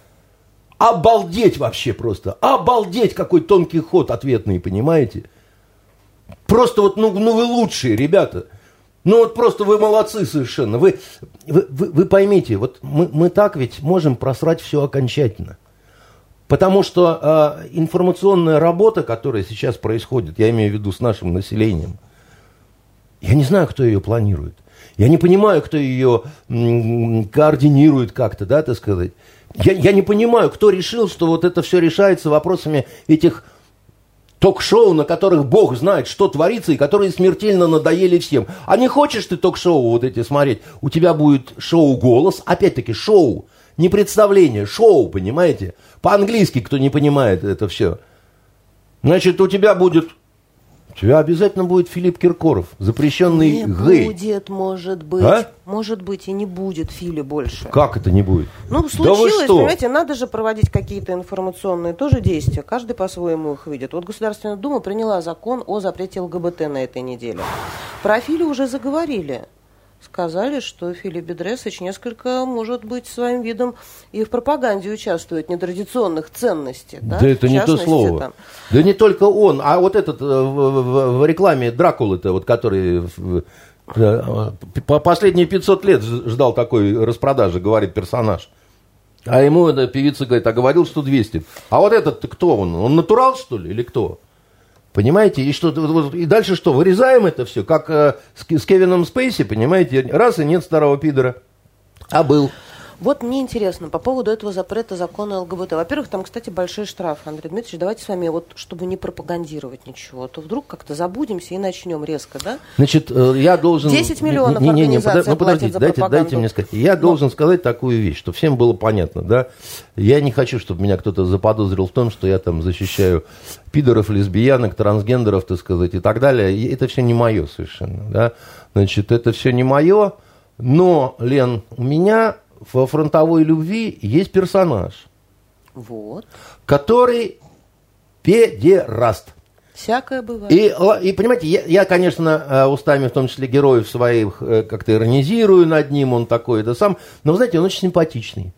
Обалдеть вообще просто. Обалдеть, какой тонкий ход ответный, понимаете? Просто вот, ну, ну вы лучшие, ребята. Ну вот просто вы молодцы совершенно. Вы, вы, вы, вы поймите, вот мы, мы так ведь можем просрать все окончательно. Потому что э, информационная работа, которая сейчас происходит, я имею в виду с нашим населением, я не знаю, кто ее планирует. Я не понимаю, кто ее координирует как-то, да, так сказать. Я, я не понимаю, кто решил, что вот это все решается вопросами этих ток-шоу, на которых Бог знает, что творится, и которые смертельно надоели всем. А не хочешь ты ток-шоу вот эти смотреть? У тебя будет шоу «Голос», опять-таки шоу, не представление, шоу, понимаете? По-английски, кто не понимает это все. Значит, у тебя будет тебя обязательно будет Филипп Киркоров, запрещенный не гей. будет, может быть. А? Может быть, и не будет Фили больше. Как это не будет? Ну, случилось, да понимаете, надо же проводить какие-то информационные тоже действия. Каждый по-своему их видит. Вот Государственная Дума приняла закон о запрете ЛГБТ на этой неделе. Про Фили уже заговорили сказали, что Филипп Бедресович несколько, может быть, своим видом и в пропаганде участвует нетрадиционных ценностей. Да, да это не то слово. Там. Да не только он, а вот этот э, в, в, рекламе Дракулы-то, вот который э, по последние 500 лет ждал такой распродажи, говорит персонаж. А ему эта певица говорит, а говорил, что 200. А вот этот кто он? Он натурал, что ли, или кто? Понимаете? И, что, и дальше что? Вырезаем это все, как э, с, с Кевином Спейси, понимаете? Раз и нет старого пидора. А был. Вот мне интересно, по поводу этого запрета закона ЛГБТ. Во-первых, там, кстати, большой штраф. Андрей Дмитриевич, давайте с вами, вот, чтобы не пропагандировать ничего, то вдруг как-то забудемся и начнем резко, да? Значит, э, я должен... 10 миллионов не, не, не, под... Ну, подождите, дайте, дайте мне сказать. Я Но... должен сказать такую вещь, чтобы всем было понятно, да? Я не хочу, чтобы меня кто-то заподозрил в том, что я там защищаю пидоров, лесбиянок, трансгендеров, так сказать, и так далее. Это все не мое совершенно, да? Значит, это все не мое, но, Лен, у меня во фронтовой любви есть персонаж. Вот. Который педераст. Всякое бывает. И, и понимаете, я, я, конечно, э, устами, в том числе героев своих, э, как-то иронизирую над ним, он такой, да сам. Но, вы знаете, он очень симпатичный.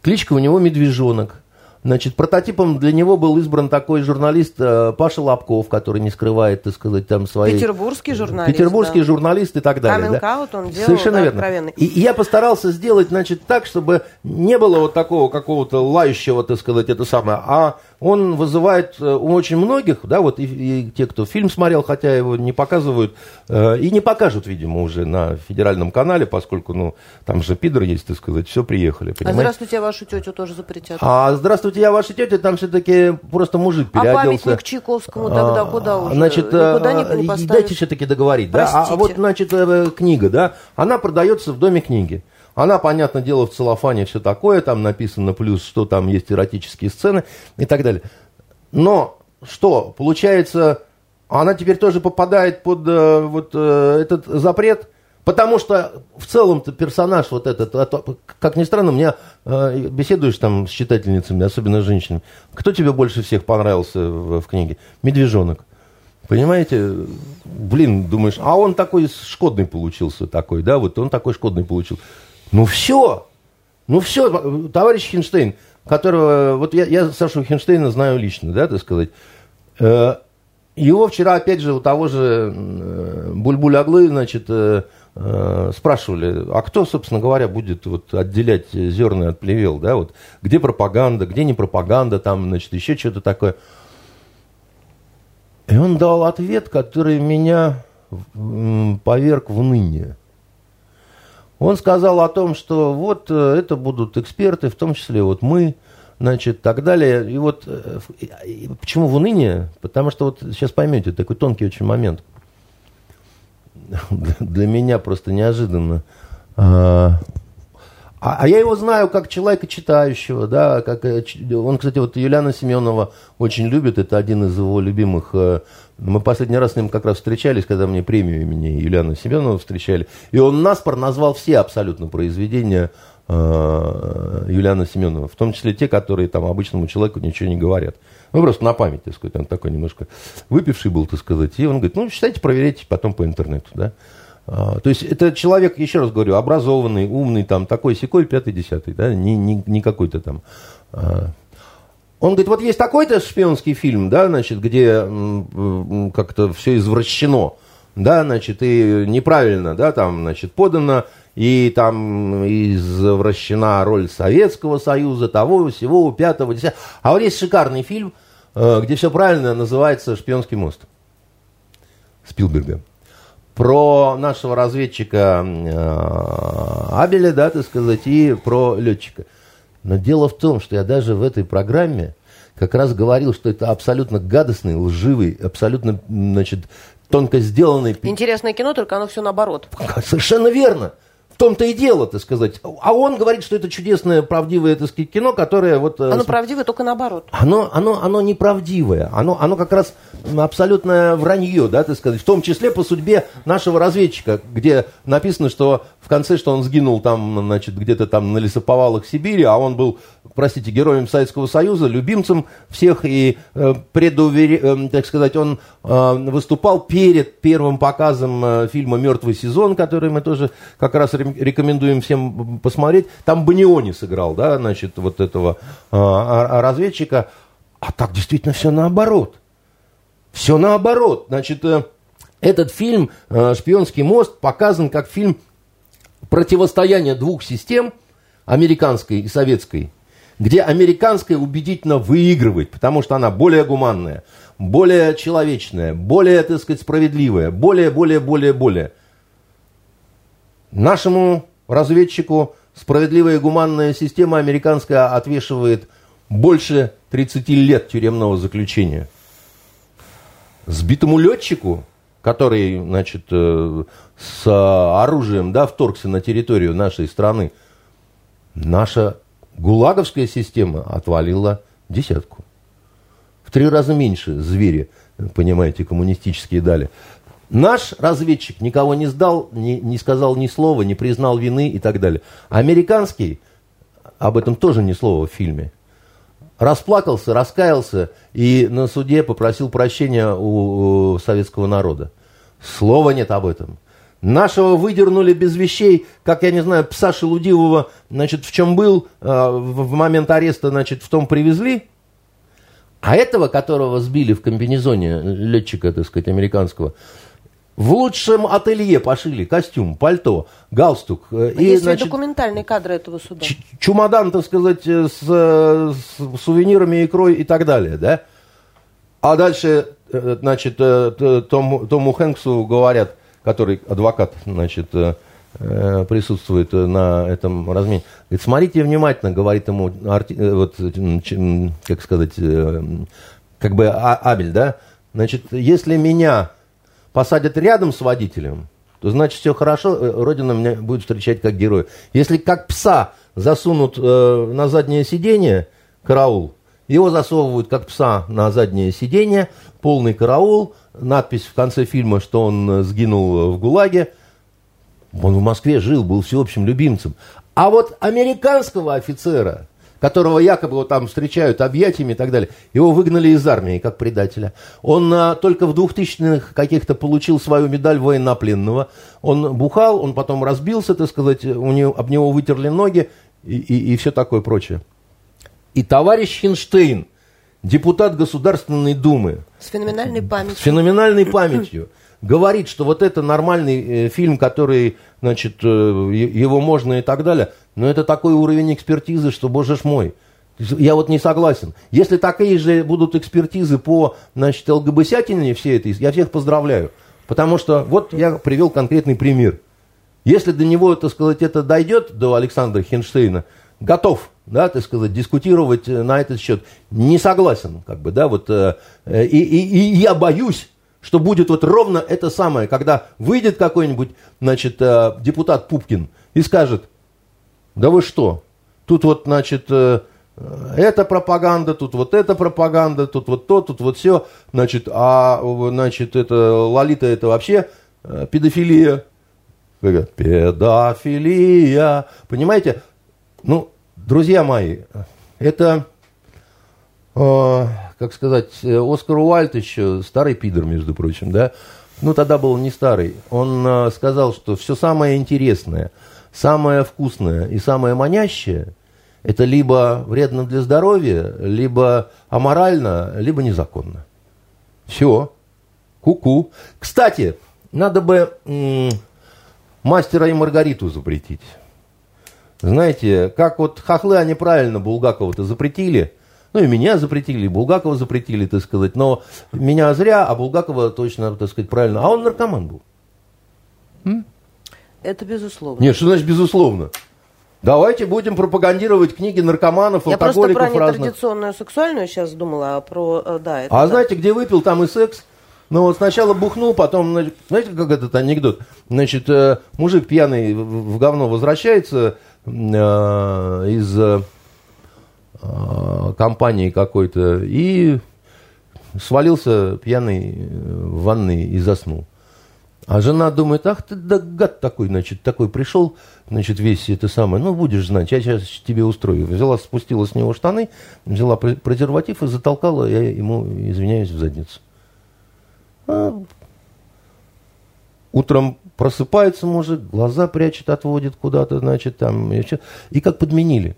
Кличка у него Медвежонок. Значит, прототипом для него был избран такой журналист э, Паша Лобков, который не скрывает, так сказать, там свои... Петербургский журналист. Петербургский да. журналист и так далее. Да? он делал, Совершенно да, верно. Откровенный. И, и я постарался сделать, значит, так, чтобы не было вот такого какого-то лающего, так сказать, это самое, а он вызывает э, у очень многих, да, вот и, и те, кто фильм смотрел, хотя его не показывают, э, и не покажут, видимо, уже на федеральном канале, поскольку, ну, там же пидор есть, так сказать, все, приехали, а понимаете? А здравствуйте, вашу тетю тоже запретят. А здравствуйте, я ваша тетя, там все-таки просто мужик переоделся. А памятник Чайковскому тогда а, куда уже? Значит, Никуда не, не поставишь. дайте все-таки договорить, да? А, а вот, значит, э, книга, да, она продается в Доме книги. Она, понятное дело, в целлофане все такое, там написано плюс, что там есть эротические сцены и так далее. Но что, получается, она теперь тоже попадает под э, вот э, этот запрет, потому что в целом-то персонаж вот этот, а как ни странно, мне э, беседуешь там с читательницами, особенно с женщинами, кто тебе больше всех понравился в, в книге? Медвежонок. Понимаете, блин, думаешь, а он такой шкодный получился такой, да, вот он такой шкодный получился. Ну все, ну все, товарищ Хинштейн, которого, вот я, я Сашу Хинштейна знаю лично, да, так сказать, э, его вчера, опять же, у того же э, Бульбуль-Аглы, значит, э, спрашивали, а кто, собственно говоря, будет вот отделять зерна от плевел, да, вот, где пропаганда, где не пропаганда, там, значит, еще что-то такое. И он дал ответ, который меня поверг в ныне. Он сказал о том, что вот э, это будут эксперты, в том числе вот мы, значит, так далее. И вот э, почему в уныние? Потому что вот сейчас поймете, такой тонкий очень момент. Для меня просто неожиданно. А, а, а я его знаю как человека читающего, да, как э, он, кстати, вот Юлиана Семенова очень любит, это один из его любимых. Э, мы последний раз с ним как раз встречались, когда мне премию имени Юлиана Семенова встречали, и он наспор назвал все абсолютно произведения э, Юлиана Семенова, в том числе те, которые там обычному человеку ничего не говорят. Ну, просто на память, так сказать, он такой немножко выпивший был, так сказать, и он говорит, ну, читайте, проверяйте потом по интернету, да. А, то есть это человек, еще раз говорю, образованный, умный, там, такой секой, пятый, десятый, да, не, не, не какой-то там. А. Он говорит, вот есть такой-то шпионский фильм, да, значит, где как-то все извращено, да, значит, и неправильно, да, там, значит, подано, и там извращена роль Советского Союза, того, всего, пятого, десятого. А вот есть шикарный фильм, э, где все правильно называется «Шпионский мост» Спилберга про нашего разведчика э, Абеля, да, так сказать, и про летчика. Но дело в том, что я даже в этой программе как раз говорил, что это абсолютно гадостный, лживый, абсолютно, значит, тонко сделанный... Интересное кино, только оно все наоборот. Совершенно верно. В том-то и дело, так сказать. А он говорит, что это чудесное, правдивое, так сказать, кино, которое вот... Э, оно правдивое, только наоборот. Оно, оно, оно неправдивое. Оно, оно как раз абсолютное вранье, да, так сказать. В том числе по судьбе нашего разведчика, где написано, что в конце, что он сгинул там, значит, где-то там на лесоповалах Сибири, а он был, простите, героем Советского Союза, любимцем всех и э, предувер... э, так сказать, он э, выступал перед первым показом э, фильма «Мертвый сезон», который мы тоже как раз рекомендуем всем посмотреть. Там Баниони сыграл, да, значит, вот этого э, разведчика. А так действительно все наоборот. Все наоборот. Значит, э, этот фильм э, «Шпионский мост» показан как фильм противостояние двух систем, американской и советской, где американская убедительно выигрывает, потому что она более гуманная, более человечная, более, так сказать, справедливая, более, более, более, более. Нашему разведчику справедливая и гуманная система американская отвешивает больше 30 лет тюремного заключения. Сбитому летчику который, значит, э, с оружием, да, вторгся на территорию нашей страны, наша гулаговская система отвалила десятку. В три раза меньше звери, понимаете, коммунистические дали. Наш разведчик никого не сдал, не, не сказал ни слова, не признал вины и так далее. Американский, об этом тоже ни слова в фильме, расплакался, раскаялся и на суде попросил прощения у, у советского народа. Слова нет об этом. Нашего выдернули без вещей, как, я не знаю, пса шелудивого, значит, в чем был э, в момент ареста, значит, в том привезли. А этого, которого сбили в комбинезоне летчика, так сказать, американского, в лучшем ателье пошили костюм, пальто, галстук. Э, и, Есть значит, документальные кадры этого суда? Чемодан, так сказать, э, с, с сувенирами, икрой и так далее, да? А дальше Э, значит, э, Тому, Хэнксу говорят, который адвокат, значит, э, присутствует на этом размене. Говорит, смотрите внимательно, говорит ему, вот, как сказать, как бы а, Абель, да, значит, если меня посадят рядом с водителем, то значит все хорошо, Родина меня будет встречать как героя. Если как пса засунут на заднее сиденье, караул, его засовывают как пса на заднее сиденье, полный караул, надпись в конце фильма, что он сгинул в ГУЛАГе. Он в Москве жил, был всеобщим любимцем. А вот американского офицера, которого якобы вот там встречают объятиями и так далее, его выгнали из армии как предателя. Он а, только в 2000-х каких-то получил свою медаль военнопленного. Он бухал, он потом разбился, так сказать, у него, об него вытерли ноги и, и, и все такое прочее. И товарищ Хинштейн, депутат Государственной Думы. С феноменальной памятью. С феноменальной памятью. Говорит, что вот это нормальный э, фильм, который, значит, э, его можно и так далее. Но это такой уровень экспертизы, что, боже ж мой. Я вот не согласен. Если такие же будут экспертизы по, значит, ЛГБСятине все это, я всех поздравляю. Потому что вот я привел конкретный пример. Если до него, так сказать, это дойдет, до Александра Хинштейна, готов, да, так сказать, дискутировать на этот счет. Не согласен, как бы, да, вот, э, и, и, и я боюсь, что будет вот ровно это самое, когда выйдет какой-нибудь, значит, э, депутат Пупкин и скажет, да вы что, тут вот, значит, э, это пропаганда, тут вот это пропаганда, тут вот то, тут вот все, значит, а, значит, это Лолита, это вообще э, педофилия. Педофилия. Понимаете? Ну, друзья мои, это как сказать, э, Оскар Уальд еще, старый пидор, между прочим, да, ну, тогда был не старый, он э, сказал, что все самое интересное, самое вкусное и самое манящее – это либо вредно для здоровья, либо аморально, либо незаконно. Все. Ку-ку. Кстати, надо бы м- мастера и Маргариту запретить. Знаете, как вот хохлы, они правильно Булгакова-то запретили – ну, и меня запретили, и Булгакова запретили, так сказать. Но меня зря, а Булгакова точно, так сказать, правильно. А он наркоман был. М? Это безусловно. Нет, что значит безусловно? Давайте будем пропагандировать книги наркоманов, Я алкоголиков просто про нетрадиционную сексуальную сейчас думала, а про... Э, да, это а да. знаете, где выпил, там и секс. Ну вот сначала бухнул, потом, знаете, как этот анекдот? Значит, э, мужик пьяный в говно возвращается э, из компании какой-то и свалился пьяный э, в ванной и заснул. А жена думает, ах ты да гад такой, значит, такой пришел, значит, весь это самое, ну, будешь знать, я сейчас тебе устрою. Взяла, спустила с него штаны, взяла презерватив и затолкала, я ему, извиняюсь, в задницу. А утром просыпается мужик, глаза прячет, отводит куда-то, значит, там, и, и как подменили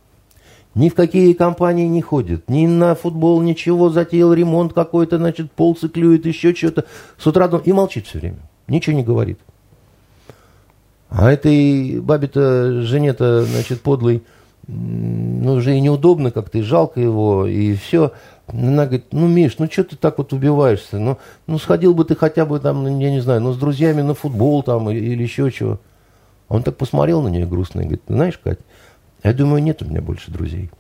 ни в какие компании не ходит, ни на футбол, ничего, затеял ремонт какой-то, значит, пол циклюет, еще что-то. С утра и молчит все время, ничего не говорит. А этой бабе-то, жене-то, значит, подлый, ну, уже и неудобно как-то, и жалко его, и все. Она говорит, ну, Миш, ну, что ты так вот убиваешься? Ну, ну, сходил бы ты хотя бы там, ну, я не знаю, ну, с друзьями на футбол там или еще чего. Он так посмотрел на нее грустно и говорит, знаешь, Кать, я думаю, нет у меня больше друзей.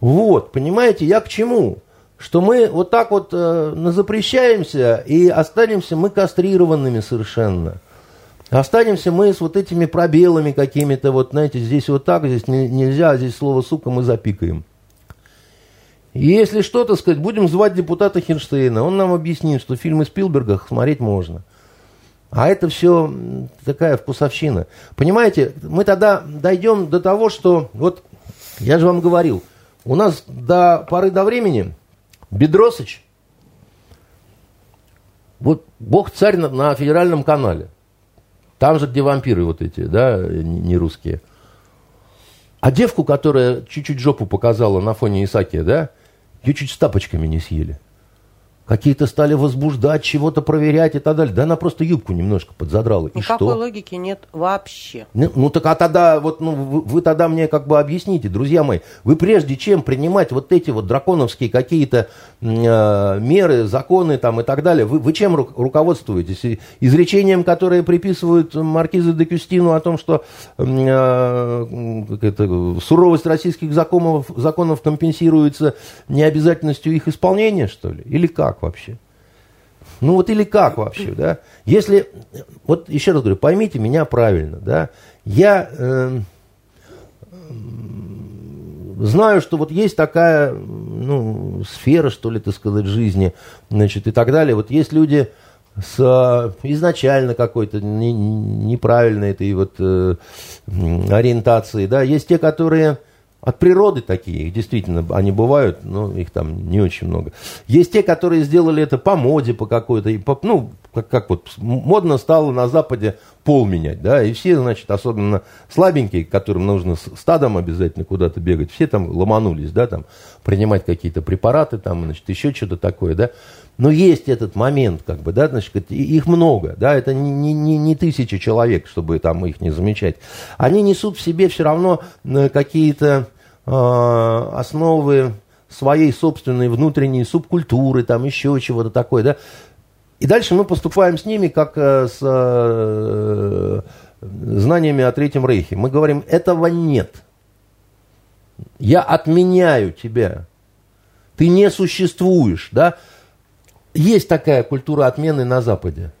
Вот, понимаете, я к чему? Что мы вот так вот э, запрещаемся и останемся мы кастрированными совершенно. Останемся мы с вот этими пробелами какими-то, вот знаете, здесь вот так, здесь не, нельзя, а здесь слово «сука» мы запикаем. Если что-то сказать, будем звать депутата Хинштейна, он нам объяснит, что фильмы Спилберга смотреть можно – а это все такая вкусовщина. Понимаете, мы тогда дойдем до того, что, вот я же вам говорил, у нас до поры до времени Бедросыч, вот бог царь на, на федеральном канале. Там же, где вампиры вот эти, да, не русские. А девку, которая чуть-чуть жопу показала на фоне Исакия, да, ее чуть с тапочками не съели какие-то стали возбуждать, чего-то проверять и так далее. Да она просто юбку немножко подзадрала. Никакой и что? логики нет вообще. Ну, ну так а тогда, вот, ну, вы, вы тогда мне как бы объясните, друзья мои, вы прежде чем принимать вот эти вот драконовские какие-то э, меры, законы там и так далее, вы, вы чем ру, руководствуетесь? Изречением, которое приписывают маркизу де Кюстину о том, что э, это, суровость российских законов, законов компенсируется необязательностью их исполнения, что ли? Или как? Как вообще? Ну вот или как вообще, да? Если, вот еще раз говорю, поймите меня правильно, да? Я э, знаю, что вот есть такая, ну, сфера, что ли, так сказать, жизни, значит, и так далее. Вот есть люди с изначально какой-то не, неправильной этой вот э, ориентацией, да? Есть те, которые от природы такие, действительно, они бывают, но их там не очень много. Есть те, которые сделали это по моде, по какой-то, по, ну, как, как вот модно стало на Западе пол менять, да, и все, значит, особенно слабенькие, которым нужно стадом обязательно куда-то бегать, все там ломанулись, да, там, принимать какие-то препараты, там, значит, еще что-то такое, да. Но есть этот момент, как бы, да, значит, их много, да, это не, не, не, тысячи человек, чтобы там их не замечать. Они несут в себе все равно какие-то э, основы своей собственной внутренней субкультуры, там еще чего-то такое, да. И дальше мы поступаем с ними, как э, с э, знаниями о Третьем Рейхе. Мы говорим, этого нет. Я отменяю тебя. Ты не существуешь, да? Есть такая культура отмены на Западе.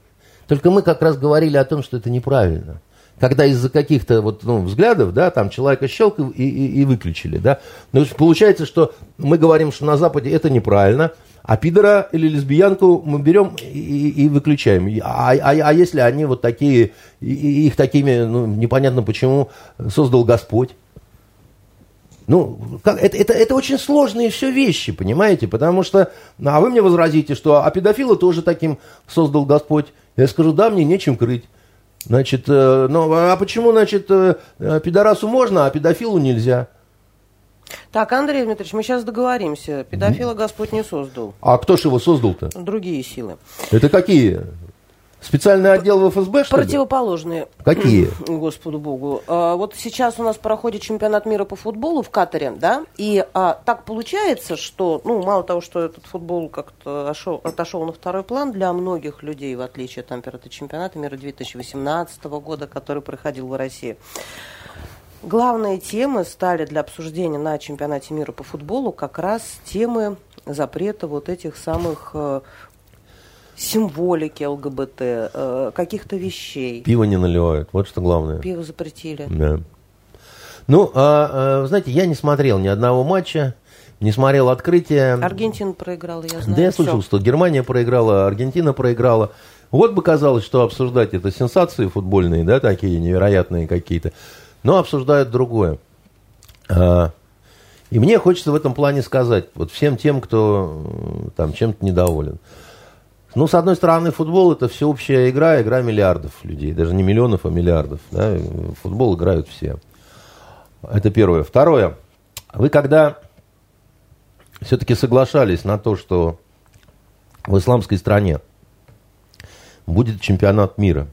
Только мы как раз говорили о том, что это неправильно. Когда из-за каких-то вот, ну, взглядов, да, там человека щелк и, и, и выключили, да. Но получается, что мы говорим, что на Западе это неправильно, а пидора или лесбиянку мы берем и, и выключаем. А, а, а если они вот такие, их такими, ну, непонятно почему, создал Господь? Ну, как, это, это, это очень сложные все вещи, понимаете? Потому что, а вы мне возразите, что а педофила тоже таким создал Господь. Я скажу, да, мне нечем крыть. Значит, э, ну, а почему, значит, э, пидорасу можно, а педофилу нельзя? Так, Андрей Дмитриевич, мы сейчас договоримся. Педофила Господь не создал. А кто же его создал-то? Другие силы. Это какие? Специальный отдел в ФСБ, что Противоположные. Ли? Какие? Господу Богу. А, вот сейчас у нас проходит чемпионат мира по футболу в Катаре, да, и а, так получается, что, ну, мало того, что этот футбол как-то отошел, отошел на второй план для многих людей, в отличие от от чемпионата мира 2018 года, который проходил в России. Главные темы стали для обсуждения на чемпионате мира по футболу как раз темы запрета вот этих самых э, символики ЛГБТ, э, каких-то вещей. Пиво не наливают, вот что главное. Пиво запретили. Да. Ну, а, а, знаете, я не смотрел ни одного матча, не смотрел открытие. Аргентина проиграла, я знаю. Да я слышал, Все. что Германия проиграла, Аргентина проиграла. Вот бы казалось, что обсуждать это сенсации футбольные, да, такие невероятные какие-то. Но обсуждают другое. А, и мне хочется в этом плане сказать, вот всем тем, кто там чем-то недоволен. Ну, с одной стороны, футбол это всеобщая игра, игра миллиардов людей, даже не миллионов, а миллиардов. Да? Футбол играют все. Это первое. Второе. Вы когда все-таки соглашались на то, что в исламской стране будет чемпионат мира,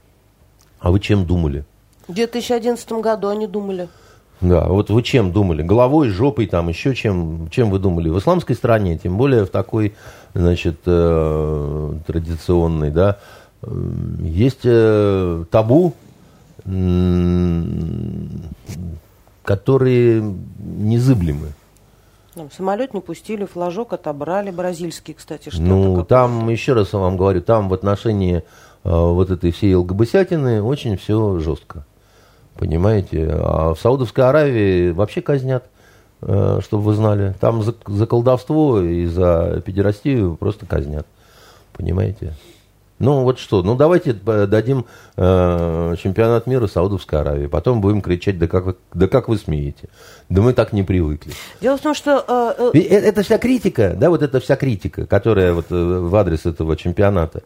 а вы чем думали? В 2011 году они думали. Да, вот вы чем думали? Головой, жопой, там еще чем, чем вы думали? В исламской стране, тем более в такой, значит, э, традиционной, да, э, есть э, табу, э, которые незыблемы. Там самолет не пустили, флажок отобрали, бразильский, кстати, что Ну, там, еще раз я вам говорю, там в отношении э, вот этой всей ЛГБСятины очень все жестко. Понимаете? А в Саудовской Аравии вообще казнят, э, чтобы вы знали. Там за, за колдовство и за педерастию просто казнят. Понимаете? Ну вот что, ну давайте дадим э, чемпионат мира Саудовской Аравии, потом будем кричать, да как, да как вы смеете, да мы так не привыкли. Дело в том, что... Э, э... Это вся критика, да, вот эта вся критика, которая вот э, в адрес этого чемпионата,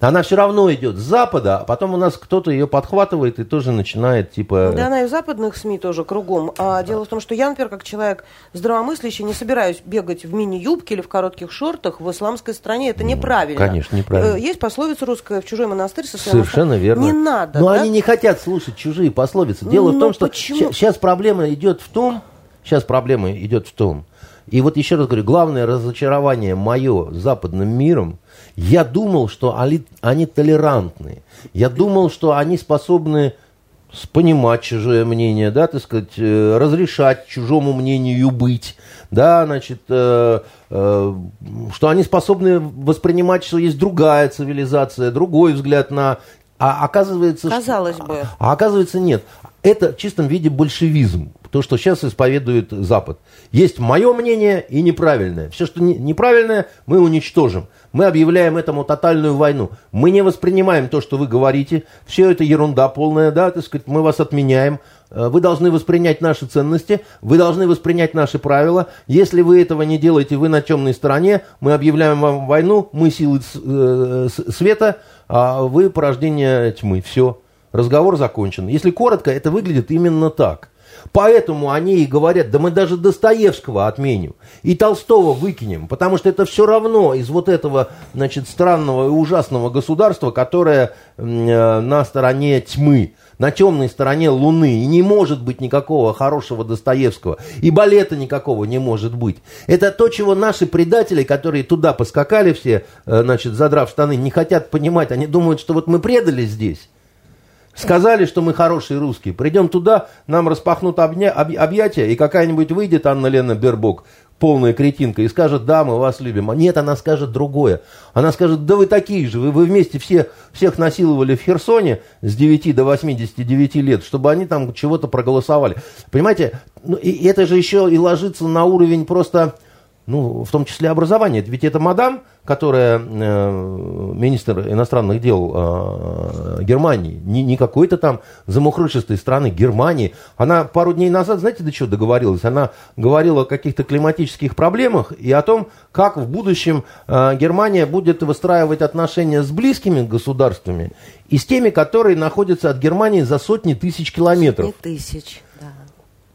она все равно идет с Запада, а потом у нас кто-то ее подхватывает и тоже начинает типа... Да, она и в западных СМИ тоже кругом. А дело в том, что я, например, как человек здравомыслящий, не собираюсь бегать в мини-юбке или в коротких шортах в исламской стране. Это неправильно. Конечно, неправильно. Э, есть пословица русская «в чужой монастырь со Совершенно монастырь. верно. Не надо, Но да? они не хотят слушать чужие пословицы. Дело ну, в том, что сейчас проблема идет в том, сейчас проблема идет в том, и вот еще раз говорю, главное разочарование мое западным миром, я думал, что они, они толерантны. Я думал, что они способны понимать чужое мнение, да, так сказать, э, разрешать чужому мнению быть, да, значит, э, э, что они способны воспринимать, что есть другая цивилизация, другой взгляд на... А оказывается... Казалось что, бы. А оказывается нет. Это в чистом виде большевизм то, что сейчас исповедует Запад. Есть мое мнение и неправильное. Все, что неправильное, мы уничтожим. Мы объявляем этому тотальную войну. Мы не воспринимаем то, что вы говорите. Все это ерунда полная, да, так сказать, мы вас отменяем. Э, вы должны воспринять наши ценности, вы должны воспринять наши правила. Если вы этого не делаете, вы на темной стороне, мы объявляем вам войну, мы силы э, света, а вы порождение тьмы. Все. Разговор закончен. Если коротко, это выглядит именно так. Поэтому они и говорят, да мы даже Достоевского отменим и Толстого выкинем, потому что это все равно из вот этого, значит, странного и ужасного государства, которое э, на стороне тьмы на темной стороне Луны. И не может быть никакого хорошего Достоевского. И балета никакого не может быть. Это то, чего наши предатели, которые туда поскакали все, э, значит, задрав штаны, не хотят понимать. Они думают, что вот мы предали здесь. Сказали, что мы хорошие русские. Придем туда, нам распахнут обня... объятия, и какая-нибудь выйдет Анна Лена Бербок полная кретинка и скажет, да, мы вас любим. А нет, она скажет другое. Она скажет, да вы такие же, вы, вы вместе все, всех насиловали в Херсоне с 9 до 89 лет, чтобы они там чего-то проголосовали. Понимаете, ну, и это же еще и ложится на уровень просто ну, в том числе образование. Ведь это мадам, которая э, министр иностранных дел э, Германии, не, не какой-то там замухрышистой страны, Германии. Она пару дней назад, знаете, до чего договорилась? Она говорила о каких-то климатических проблемах и о том, как в будущем э, Германия будет выстраивать отношения с близкими государствами и с теми, которые находятся от Германии за сотни тысяч километров. Сотни тысяч.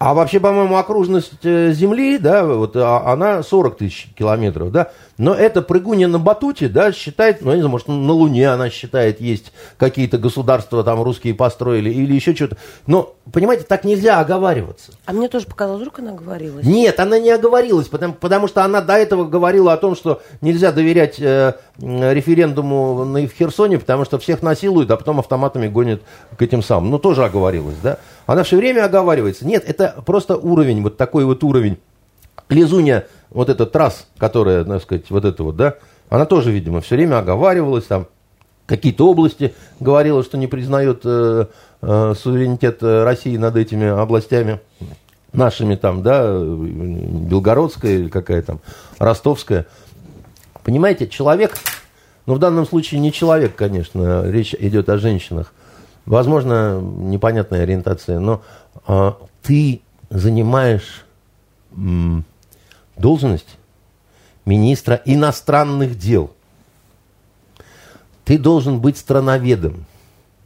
А вообще, по-моему, окружность э, Земли, да, вот а, она 40 тысяч километров, да. Но это прыгунья на батуте, да, считает, ну, я не знаю, может, на Луне она считает, есть какие-то государства там русские построили или еще что-то. Но, понимаете, так нельзя оговариваться. А мне тоже показалось, вдруг она оговорилась. Нет, она не оговорилась, потому, потому что она до этого говорила о том, что нельзя доверять э, референдуму в Херсоне, потому что всех насилуют, а потом автоматами гонят к этим самым. Ну, тоже оговорилась, да. Она все время оговаривается. Нет, это просто уровень, вот такой вот уровень. Лизуня, вот этот трасс, которая, так сказать, вот это вот, да, она тоже, видимо, все время оговаривалась там, какие-то области говорила, что не признает э, э, суверенитет России над этими областями нашими там, да, Белгородская или какая там, Ростовская. Понимаете, человек, ну в данном случае не человек, конечно, речь идет о женщинах, возможно, непонятная ориентация, но э, ты занимаешь э, должность министра иностранных дел. Ты должен быть страноведом.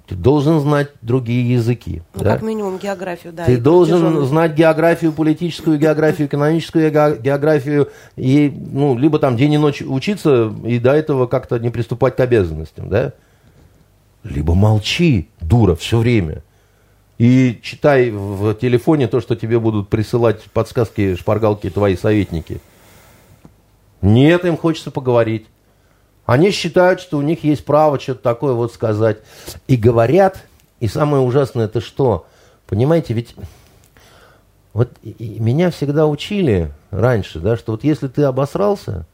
Ты должен знать другие языки. Ну, да? как минимум географию, да. Ты должен знать географию, политическую географию, экономическую географию, и, ну, либо там день и ночь учиться, и до этого как-то не приступать к обязанностям, да? Либо молчи, дура, все время. И читай в телефоне то, что тебе будут присылать подсказки, шпаргалки твои советники. Нет, им хочется поговорить. Они считают, что у них есть право что-то такое вот сказать. И говорят, и самое ужасное это что? Понимаете, ведь вот меня всегда учили раньше, да, что вот если ты обосрался,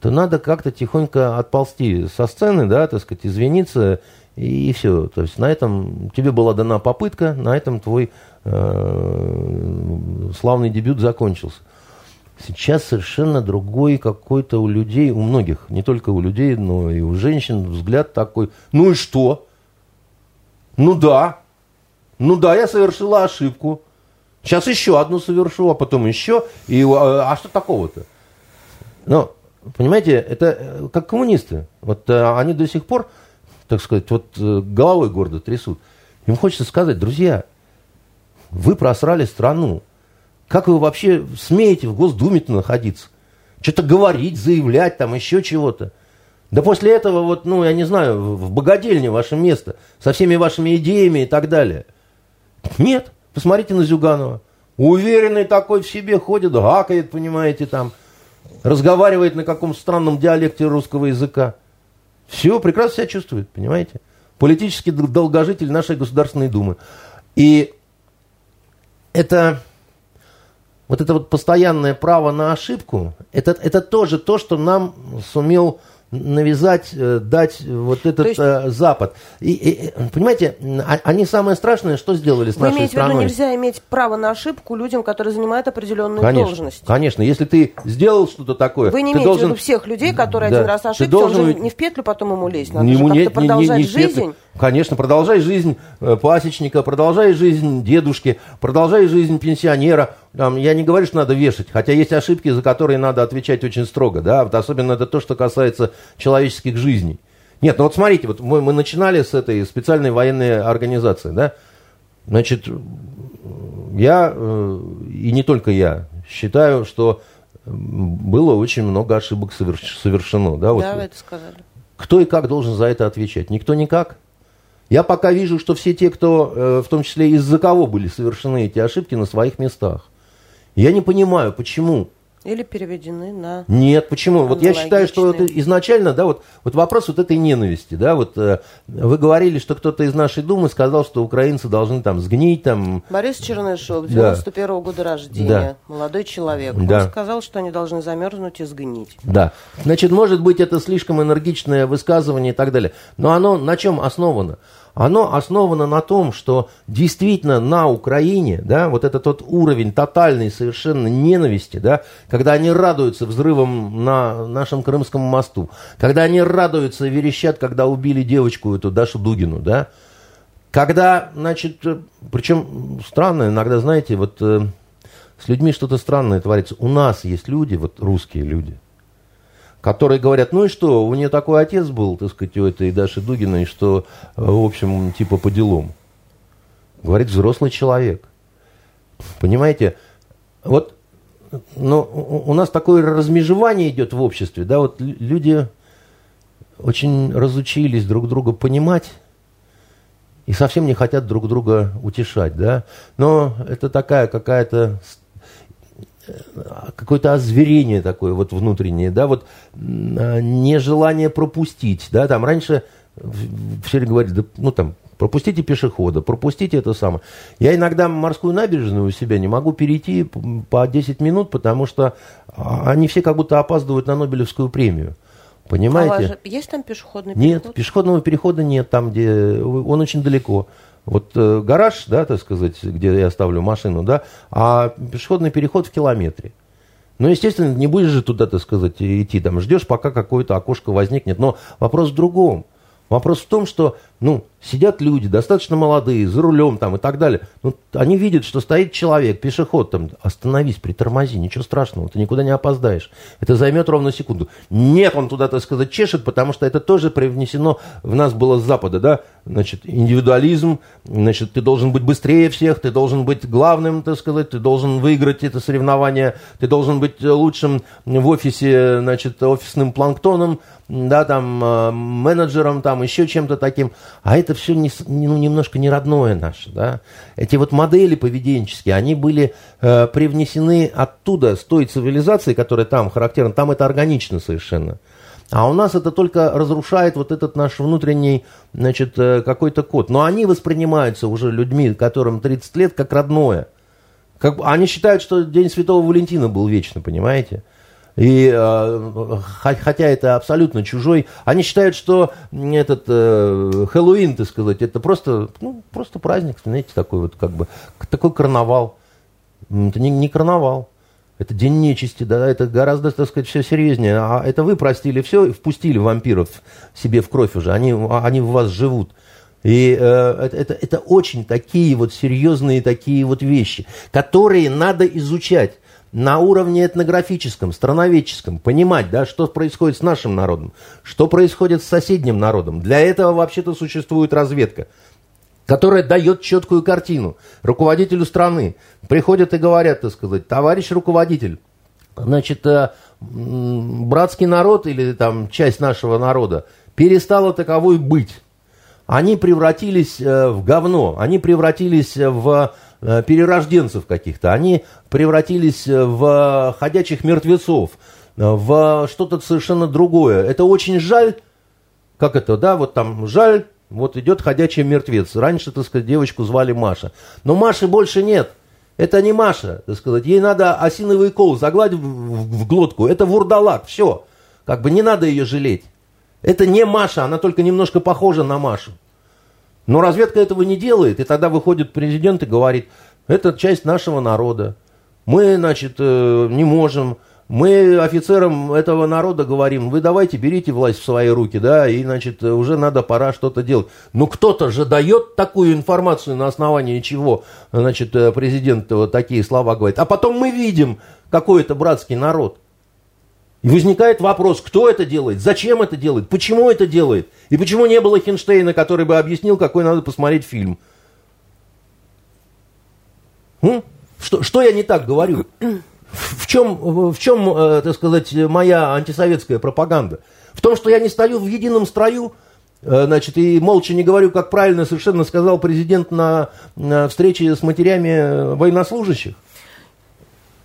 то надо как-то тихонько отползти со сцены, да, так сказать, извиниться и, все. То есть на этом тебе была дана попытка, на этом твой э, славный дебют закончился. Сейчас совершенно другой какой-то у людей, у многих, не только у людей, но и у женщин взгляд такой. Ну и что? Ну да. Ну да, я совершила ошибку. Сейчас еще одну совершу, а потом еще. И, а, а что такого-то? Но, понимаете, это э, как коммунисты. Вот а, они до сих пор так сказать, вот э, головой гордо трясут. Им хочется сказать, друзья, вы просрали страну. Как вы вообще смеете в Госдуме-то находиться? Что-то говорить, заявлять, там еще чего-то. Да после этого, вот, ну, я не знаю, в богадельне ваше место, со всеми вашими идеями и так далее. Нет, посмотрите на Зюганова. Уверенный такой в себе ходит, гакает, понимаете, там, разговаривает на каком-то странном диалекте русского языка. Все, прекрасно себя чувствует, понимаете? Политический долгожитель нашей Государственной Думы. И это вот это вот постоянное право на ошибку, это, это тоже то, что нам сумел навязать, э, дать вот этот есть... Э, Запад. И, и, понимаете, а, они самое страшное, что сделали с Вы нашей имеете страной? в виду, нельзя иметь право на ошибку людям, которые занимают определенную конечно, должность? Конечно, если ты сделал что-то такое... Вы не имеете должен... в виду всех людей, которые да. один раз ошибся, должен... он же не в петлю потом ему лезть, надо ему же как-то не, продолжать не, не жизнь. Конечно, продолжай жизнь э, пасечника, продолжай жизнь дедушки, продолжай жизнь пенсионера. Там, я не говорю, что надо вешать, хотя есть ошибки, за которые надо отвечать очень строго, да, вот особенно это то, что касается человеческих жизней. Нет, ну вот смотрите, вот мы, мы начинали с этой специальной военной организации, да, Значит, я, э, и не только я, считаю, что было очень много ошибок совершено. Да, да вот. вы это сказали. Кто и как должен за это отвечать? Никто никак. Я пока вижу, что все те, кто, э, в том числе из-за кого были совершены эти ошибки, на своих местах. Я не понимаю, почему или переведены на... Нет, почему? Вот я считаю, что это изначально, да, вот, вот вопрос вот этой ненависти, да, вот э, вы говорили, что кто-то из нашей Думы сказал, что украинцы должны там сгнить, там... Борис Чернышов, 91 -го года рождения, да. молодой человек, да. он сказал, что они должны замерзнуть и сгнить. Да, значит, может быть, это слишком энергичное высказывание и так далее, но оно на чем основано? Оно основано на том, что действительно на Украине, да, вот этот тот уровень тотальной совершенно ненависти, да, когда они радуются взрывом на нашем Крымском мосту, когда они радуются и верещат, когда убили девочку эту Дашу Дугину, да, когда, значит, причем странно иногда, знаете, вот э, с людьми что-то странное творится. У нас есть люди, вот русские люди, которые говорят, ну и что, у нее такой отец был, так сказать, у этой Даши Дугиной, что, э, в общем, типа по делам. Говорит взрослый человек. Понимаете, вот но у нас такое размежевание идет в обществе, да, вот люди очень разучились друг друга понимать и совсем не хотят друг друга утешать, да, но это такая какая-то какое-то озверение такое вот внутреннее, да, вот а, нежелание пропустить, да, там раньше все говорили, да, ну там, пропустите пешехода, пропустите это самое. Я иногда морскую набережную у себя не могу перейти по 10 минут, потому что а, они все как будто опаздывают на Нобелевскую премию. Понимаете? А у вас есть там пешеходный переход? Нет, пешеходного перехода нет, там, где он очень далеко. Вот э, гараж, да, так сказать, где я ставлю машину, да, а пешеходный переход в километре. Ну, естественно, не будешь же туда, так сказать, идти, там, ждешь, пока какое-то окошко возникнет. Но вопрос в другом. Вопрос в том, что, ну, сидят люди, достаточно молодые, за рулем там и так далее. Ну, они видят, что стоит человек, пешеход там, остановись, притормози, ничего страшного, ты никуда не опоздаешь. Это займет ровно секунду. Нет, он туда, так сказать, чешет, потому что это тоже привнесено в нас было с Запада, да, значит, индивидуализм, значит, ты должен быть быстрее всех, ты должен быть главным, так сказать, ты должен выиграть это соревнование, ты должен быть лучшим в офисе, значит, офисным планктоном, да, там, э, менеджером, там, еще чем-то таким. А это все не, ну, немножко не родное наше, да. Эти вот модели поведенческие, они были э, привнесены оттуда, с той цивилизации, которая там характерна, там это органично совершенно. А у нас это только разрушает вот этот наш внутренний, значит, э, какой-то код. Но они воспринимаются уже людьми, которым 30 лет, как родное. Как, они считают, что День Святого Валентина был вечно, понимаете? И э, хотя это абсолютно чужой, они считают, что этот э, Хэллоуин, так сказать, это просто, ну, просто праздник, знаете, такой вот как бы, такой карнавал. Это не, не карнавал. Это день нечисти, да, это гораздо, так сказать, все серьезнее. А это вы простили все и впустили вампиров себе в кровь уже. Они, они в вас живут. И э, это, это, это очень такие вот серьезные такие вот вещи, которые надо изучать на уровне этнографическом, страноведческом, понимать, да, что происходит с нашим народом, что происходит с соседним народом. Для этого вообще-то существует разведка, которая дает четкую картину руководителю страны. Приходят и говорят, так сказать, товарищ руководитель, значит, э, братский народ или там часть нашего народа перестала таковой быть. Они превратились э, в говно, они превратились в перерожденцев каких-то. Они превратились э, в ходячих мертвецов, э, в что-то совершенно другое. Это очень жаль, как это, да, вот там жаль, вот идет ходячий мертвец. Раньше, так сказать, девочку звали Маша. Но Маши больше нет. Это не Маша, так сказать. Ей надо осиновый кол загладить в, в, в глотку. Это вурдалак, все. Как бы не надо ее жалеть. Это не Маша, она только немножко похожа на Машу. Но разведка этого не делает, и тогда выходит президент и говорит, это часть нашего народа. Мы, значит, э, не можем, мы офицерам этого народа говорим, вы давайте берите власть в свои руки, да, и, значит, уже надо, пора что-то делать. Но кто-то же дает такую информацию, на основании чего, значит, э, президент вот такие слова говорит. А потом мы видим, какой это братский народ. И возникает вопрос, кто это делает, зачем это делает, почему это делает, и почему не было Хинштейна, который бы объяснил, какой надо посмотреть фильм. Что, что я не так говорю? В чем, в чем, э, так сказать, моя антисоветская пропаганда? В том, что я не стою в едином строю, э, значит, и молча не говорю, как правильно совершенно сказал президент на, на встрече с матерями военнослужащих.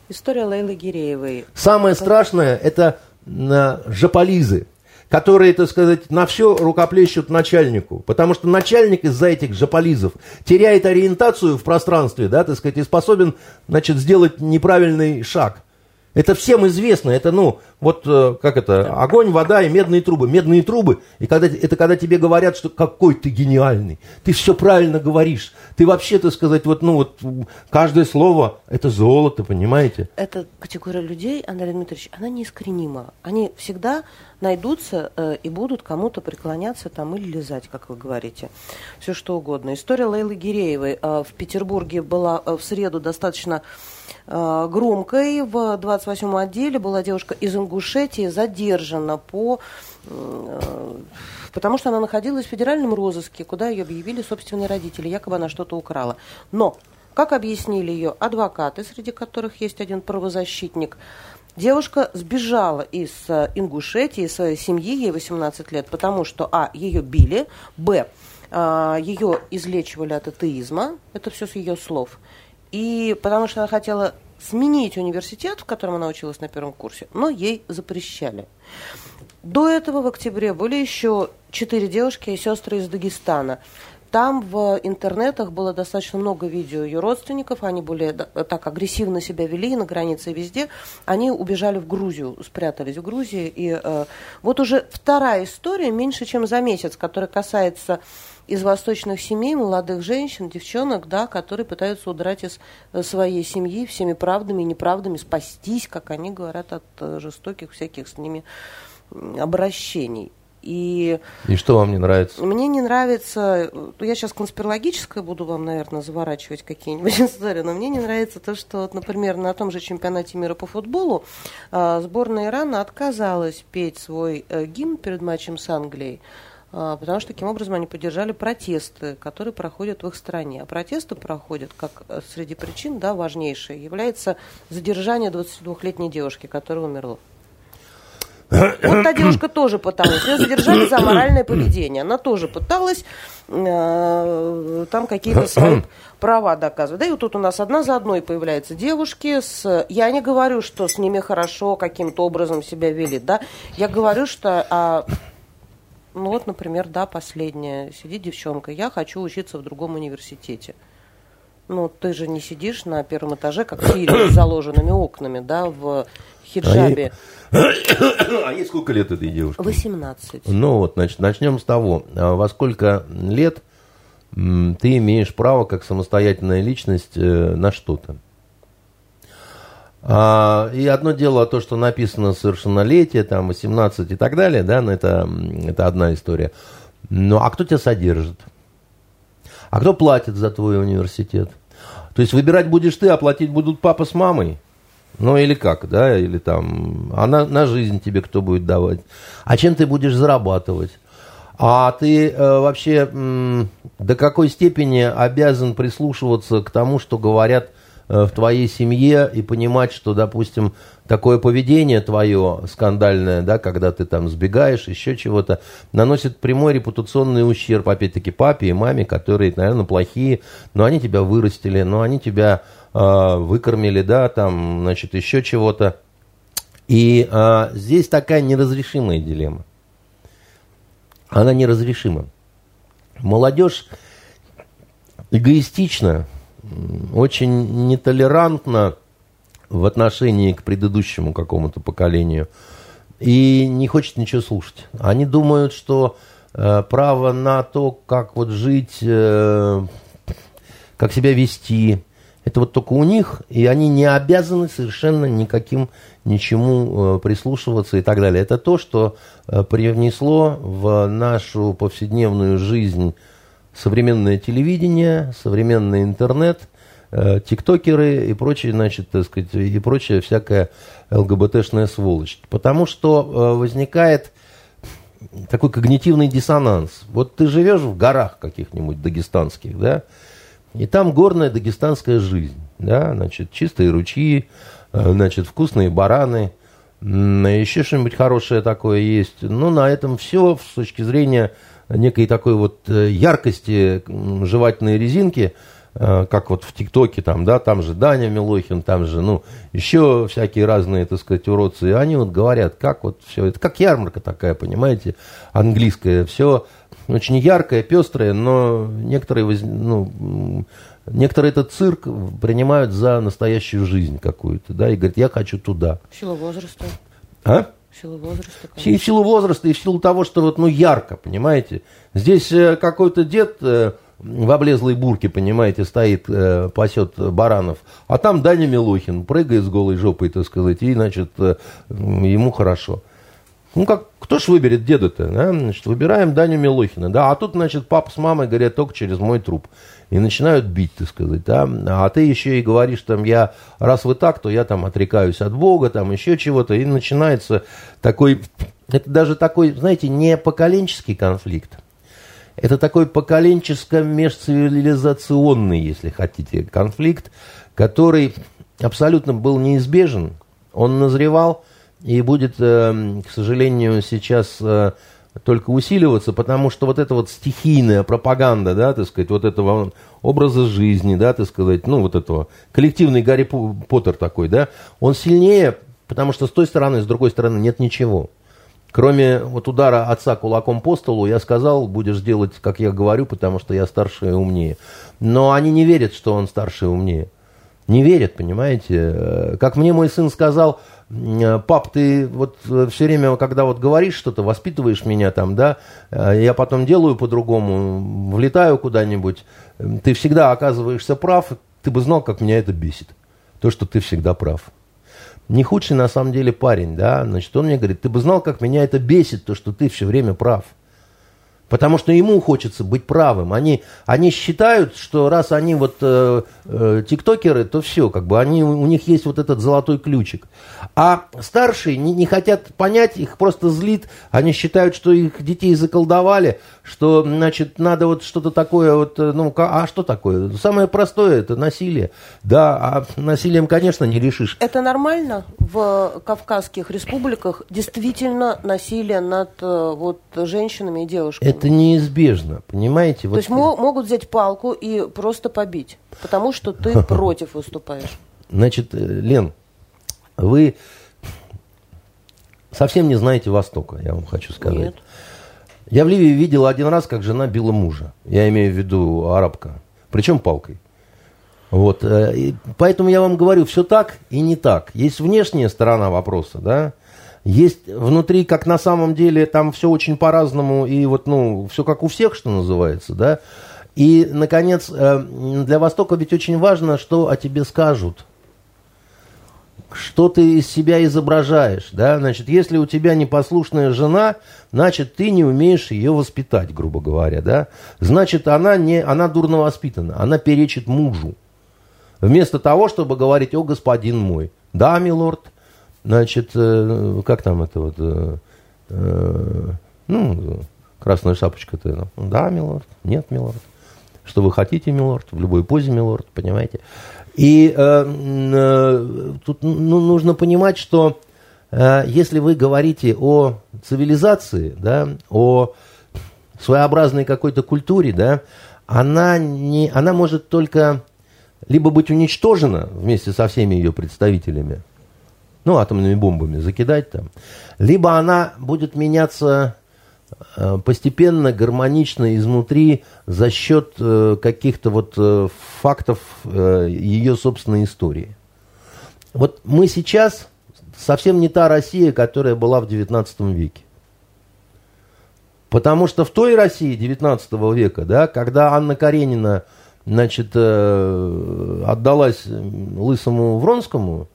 История Лейлы Гиреевой. Самое страшное – это жополизы которые, так сказать, на все рукоплещут начальнику. Потому что начальник из-за этих жополизов теряет ориентацию в пространстве, да, так сказать, и способен, значит, сделать неправильный шаг. Это всем известно. Это, ну, вот э, как это, огонь, вода и медные трубы. Медные трубы, и когда, это когда тебе говорят, что какой ты гениальный, ты все правильно говоришь. Ты вообще, так сказать, вот, ну, вот каждое слово – это золото, понимаете? Эта категория людей, Андрей Дмитриевич, она неискоренима. Они всегда найдутся э, и будут кому-то преклоняться там или лизать, как вы говорите. Все что угодно. История Лейлы Гиреевой э, в Петербурге была э, в среду достаточно э, громкой. В 28-м отделе была девушка из Ингушетии задержана по э, потому что она находилась в федеральном розыске, куда ее объявили собственные родители, якобы она что-то украла. Но, как объяснили ее адвокаты, среди которых есть один правозащитник, Девушка сбежала из э, Ингушетии, из своей семьи, ей 18 лет, потому что, а, ее били, б, э, ее излечивали от атеизма, это все с ее слов, и потому что она хотела сменить университет, в котором она училась на первом курсе, но ей запрещали. До этого в октябре были еще четыре девушки и сестры из Дагестана. Там в интернетах было достаточно много видео ее родственников, они были так агрессивно себя вели на границе и везде. Они убежали в Грузию, спрятались в Грузии. И э, вот уже вторая история, меньше чем за месяц, которая касается из восточных семей, молодых женщин, девчонок, да, которые пытаются удрать из э, своей семьи всеми правдами и неправдами, спастись, как они говорят, от э, жестоких всяких с ними обращений. И, и что вам не нравится? Мне не нравится, я сейчас конспирологическое буду вам, наверное, заворачивать какие-нибудь истории, но мне не нравится то, что, например, на том же чемпионате мира по футболу а, сборная Ирана отказалась петь свой э, гимн перед матчем с Англией, а, потому что таким образом они поддержали протесты, которые проходят в их стране. А протесты проходят, как э, среди причин, да, важнейшее, является задержание 22-летней девушки, которая умерла. Вот та девушка тоже пыталась. Ее задержали за моральное поведение. Она тоже пыталась э, там какие-то свои права доказывать. Да и вот тут у нас одна за одной появляются девушки. С... Я не говорю, что с ними хорошо каким-то образом себя вели. Да? Я говорю, что... А, ну вот, например, да, последняя. Сидит девчонка. Я хочу учиться в другом университете. Ну, ты же не сидишь на первом этаже, как в фильме, с заложенными окнами, да, в хиджабе. А ей сколько лет этой девушке? 18. Ну вот, значит, начнем с того. А во сколько лет ты имеешь право, как самостоятельная личность, э, на что-то? А, и одно дело то, что написано совершеннолетие, там, 18 и так далее, да, но это, это одна история. Ну, а кто тебя содержит? А кто платит за твой университет? То есть выбирать будешь ты, а платить будут папа с мамой? Ну или как, да, или там, а на, на жизнь тебе кто будет давать? А чем ты будешь зарабатывать? А ты э, вообще э, до какой степени обязан прислушиваться к тому, что говорят э, в твоей семье и понимать, что, допустим, такое поведение твое скандальное, да, когда ты там сбегаешь, еще чего-то, наносит прямой репутационный ущерб, опять-таки, папе и маме, которые, наверное, плохие, но они тебя вырастили, но они тебя выкормили, да, там, значит, еще чего-то. И э, здесь такая неразрешимая дилемма. Она неразрешима. Молодежь эгоистична, очень нетолерантна в отношении к предыдущему какому-то поколению и не хочет ничего слушать. Они думают, что э, право на то, как вот жить, э, как себя вести, это вот только у них, и они не обязаны совершенно никаким ничему э, прислушиваться и так далее. Это то, что э, привнесло в нашу повседневную жизнь современное телевидение, современный интернет, э, тиктокеры и прочие, значит, так сказать, и прочая всякая ЛГБТшная сволочь. Потому что возникает такой когнитивный диссонанс. Вот ты живешь в горах каких-нибудь дагестанских, да, и там горная дагестанская жизнь. да, значит, чистые ручьи, э, значит, вкусные бараны, еще что-нибудь хорошее такое есть. Ну, на этом все с точки зрения некой такой вот э, яркости жевательной резинки, как вот в ТикТоке, там, да, там же Даня Милохин, там же, ну, еще всякие разные, так сказать, уродцы, они вот говорят, как вот все, это как ярмарка такая, понимаете, английская, все очень яркое, пестрое, но некоторые, ну, некоторые этот цирк принимают за настоящую жизнь какую-то, да, и говорят, я хочу туда. В силу возраста. А? В силу возраста. Конечно. И в силу возраста, и в силу того, что вот, ну, ярко, понимаете. Здесь э, какой-то дед э, в облезлой бурке, понимаете, стоит, э, пасет баранов, а там Даня Милохин прыгает с голой жопой, так сказать, и, значит, ему хорошо. Ну, как, кто ж выберет деда-то, да? Значит, выбираем Даню Милохина, да, а тут, значит, папа с мамой говорят только через мой труп. И начинают бить, так сказать, да, а ты еще и говоришь, там, я, раз вы так, то я там отрекаюсь от Бога, там, еще чего-то, и начинается такой, это даже такой, знаете, не поколенческий конфликт, это такой поколенческо-межцивилизационный, если хотите, конфликт, который абсолютно был неизбежен, он назревал, и будет, э, к сожалению, сейчас э, только усиливаться, потому что вот эта вот стихийная пропаганда, да, так сказать, вот этого образа жизни, да, так сказать, ну, вот этого, коллективный Гарри Поттер такой, да, он сильнее, потому что с той стороны, с другой стороны нет ничего. Кроме вот удара отца кулаком по столу, я сказал, будешь делать, как я говорю, потому что я старше и умнее. Но они не верят, что он старше и умнее. Не верят, понимаете. Э, как мне мой сын сказал, Э, пап, ты вот э, все время, когда вот говоришь что-то, воспитываешь меня там, да, я потом делаю по-другому, влетаю куда-нибудь, ты всегда оказываешься прав, ты бы знал, как меня это бесит, то, что ты всегда прав. Не худший на самом деле парень, да, значит, он мне говорит, ты бы знал, как меня это бесит, то, что ты все время прав. Потому что ему хочется быть правым. Они, они считают, что раз они вот э, э, тиктокеры, то все, как бы они, у них есть вот этот золотой ключик. А старшие не, не хотят понять, их просто злит. Они считают, что их детей заколдовали, что, значит, надо вот что-то такое, вот, э, ну, а что такое? Самое простое – это насилие. Да, а насилием, конечно, не решишь. Это нормально в Кавказских республиках? Действительно насилие над э, вот, женщинами и девушками? Это неизбежно, понимаете? То вот... есть могут взять палку и просто побить, потому что ты против выступаешь. Значит, э, Лен, вы совсем не знаете Востока, я вам хочу сказать. Нет. Я в Ливии видел один раз, как жена била мужа. Я имею в виду арабка. Причем палкой. Вот. Э, поэтому я вам говорю, все так и не так. Есть внешняя сторона вопроса, да, есть внутри, как на самом деле, там все очень по-разному, и вот, ну, все как у всех, что называется, да. И, наконец, э, для Востока ведь очень важно, что о тебе скажут. Что ты из себя изображаешь, да. Значит, если у тебя непослушная жена, значит, ты не умеешь ее воспитать, грубо говоря, да. Значит, она, не, она дурно воспитана, она перечит мужу. Вместо того, чтобы говорить, о, господин мой, да, милорд, Значит, э, как там это вот, э, э, ну, красная шапочка-то, ну, да, милорд, нет, милорд. Что вы хотите, милорд, в любой позе, милорд, понимаете? И э, тут ну, нужно понимать, что э, если вы говорите о цивилизации, да, о своеобразной какой-то культуре, да, она, не, она может только либо быть уничтожена вместе со всеми ее представителями, ну, атомными бомбами закидать там, либо она будет меняться э, постепенно, гармонично изнутри за счет э, каких-то вот э, фактов ее собственной истории. Вот мы сейчас совсем не та Россия, которая была в XIX веке. Потому что в той России XIX века, да, когда Анна Каренина значит, отдалась лысому Вронскому,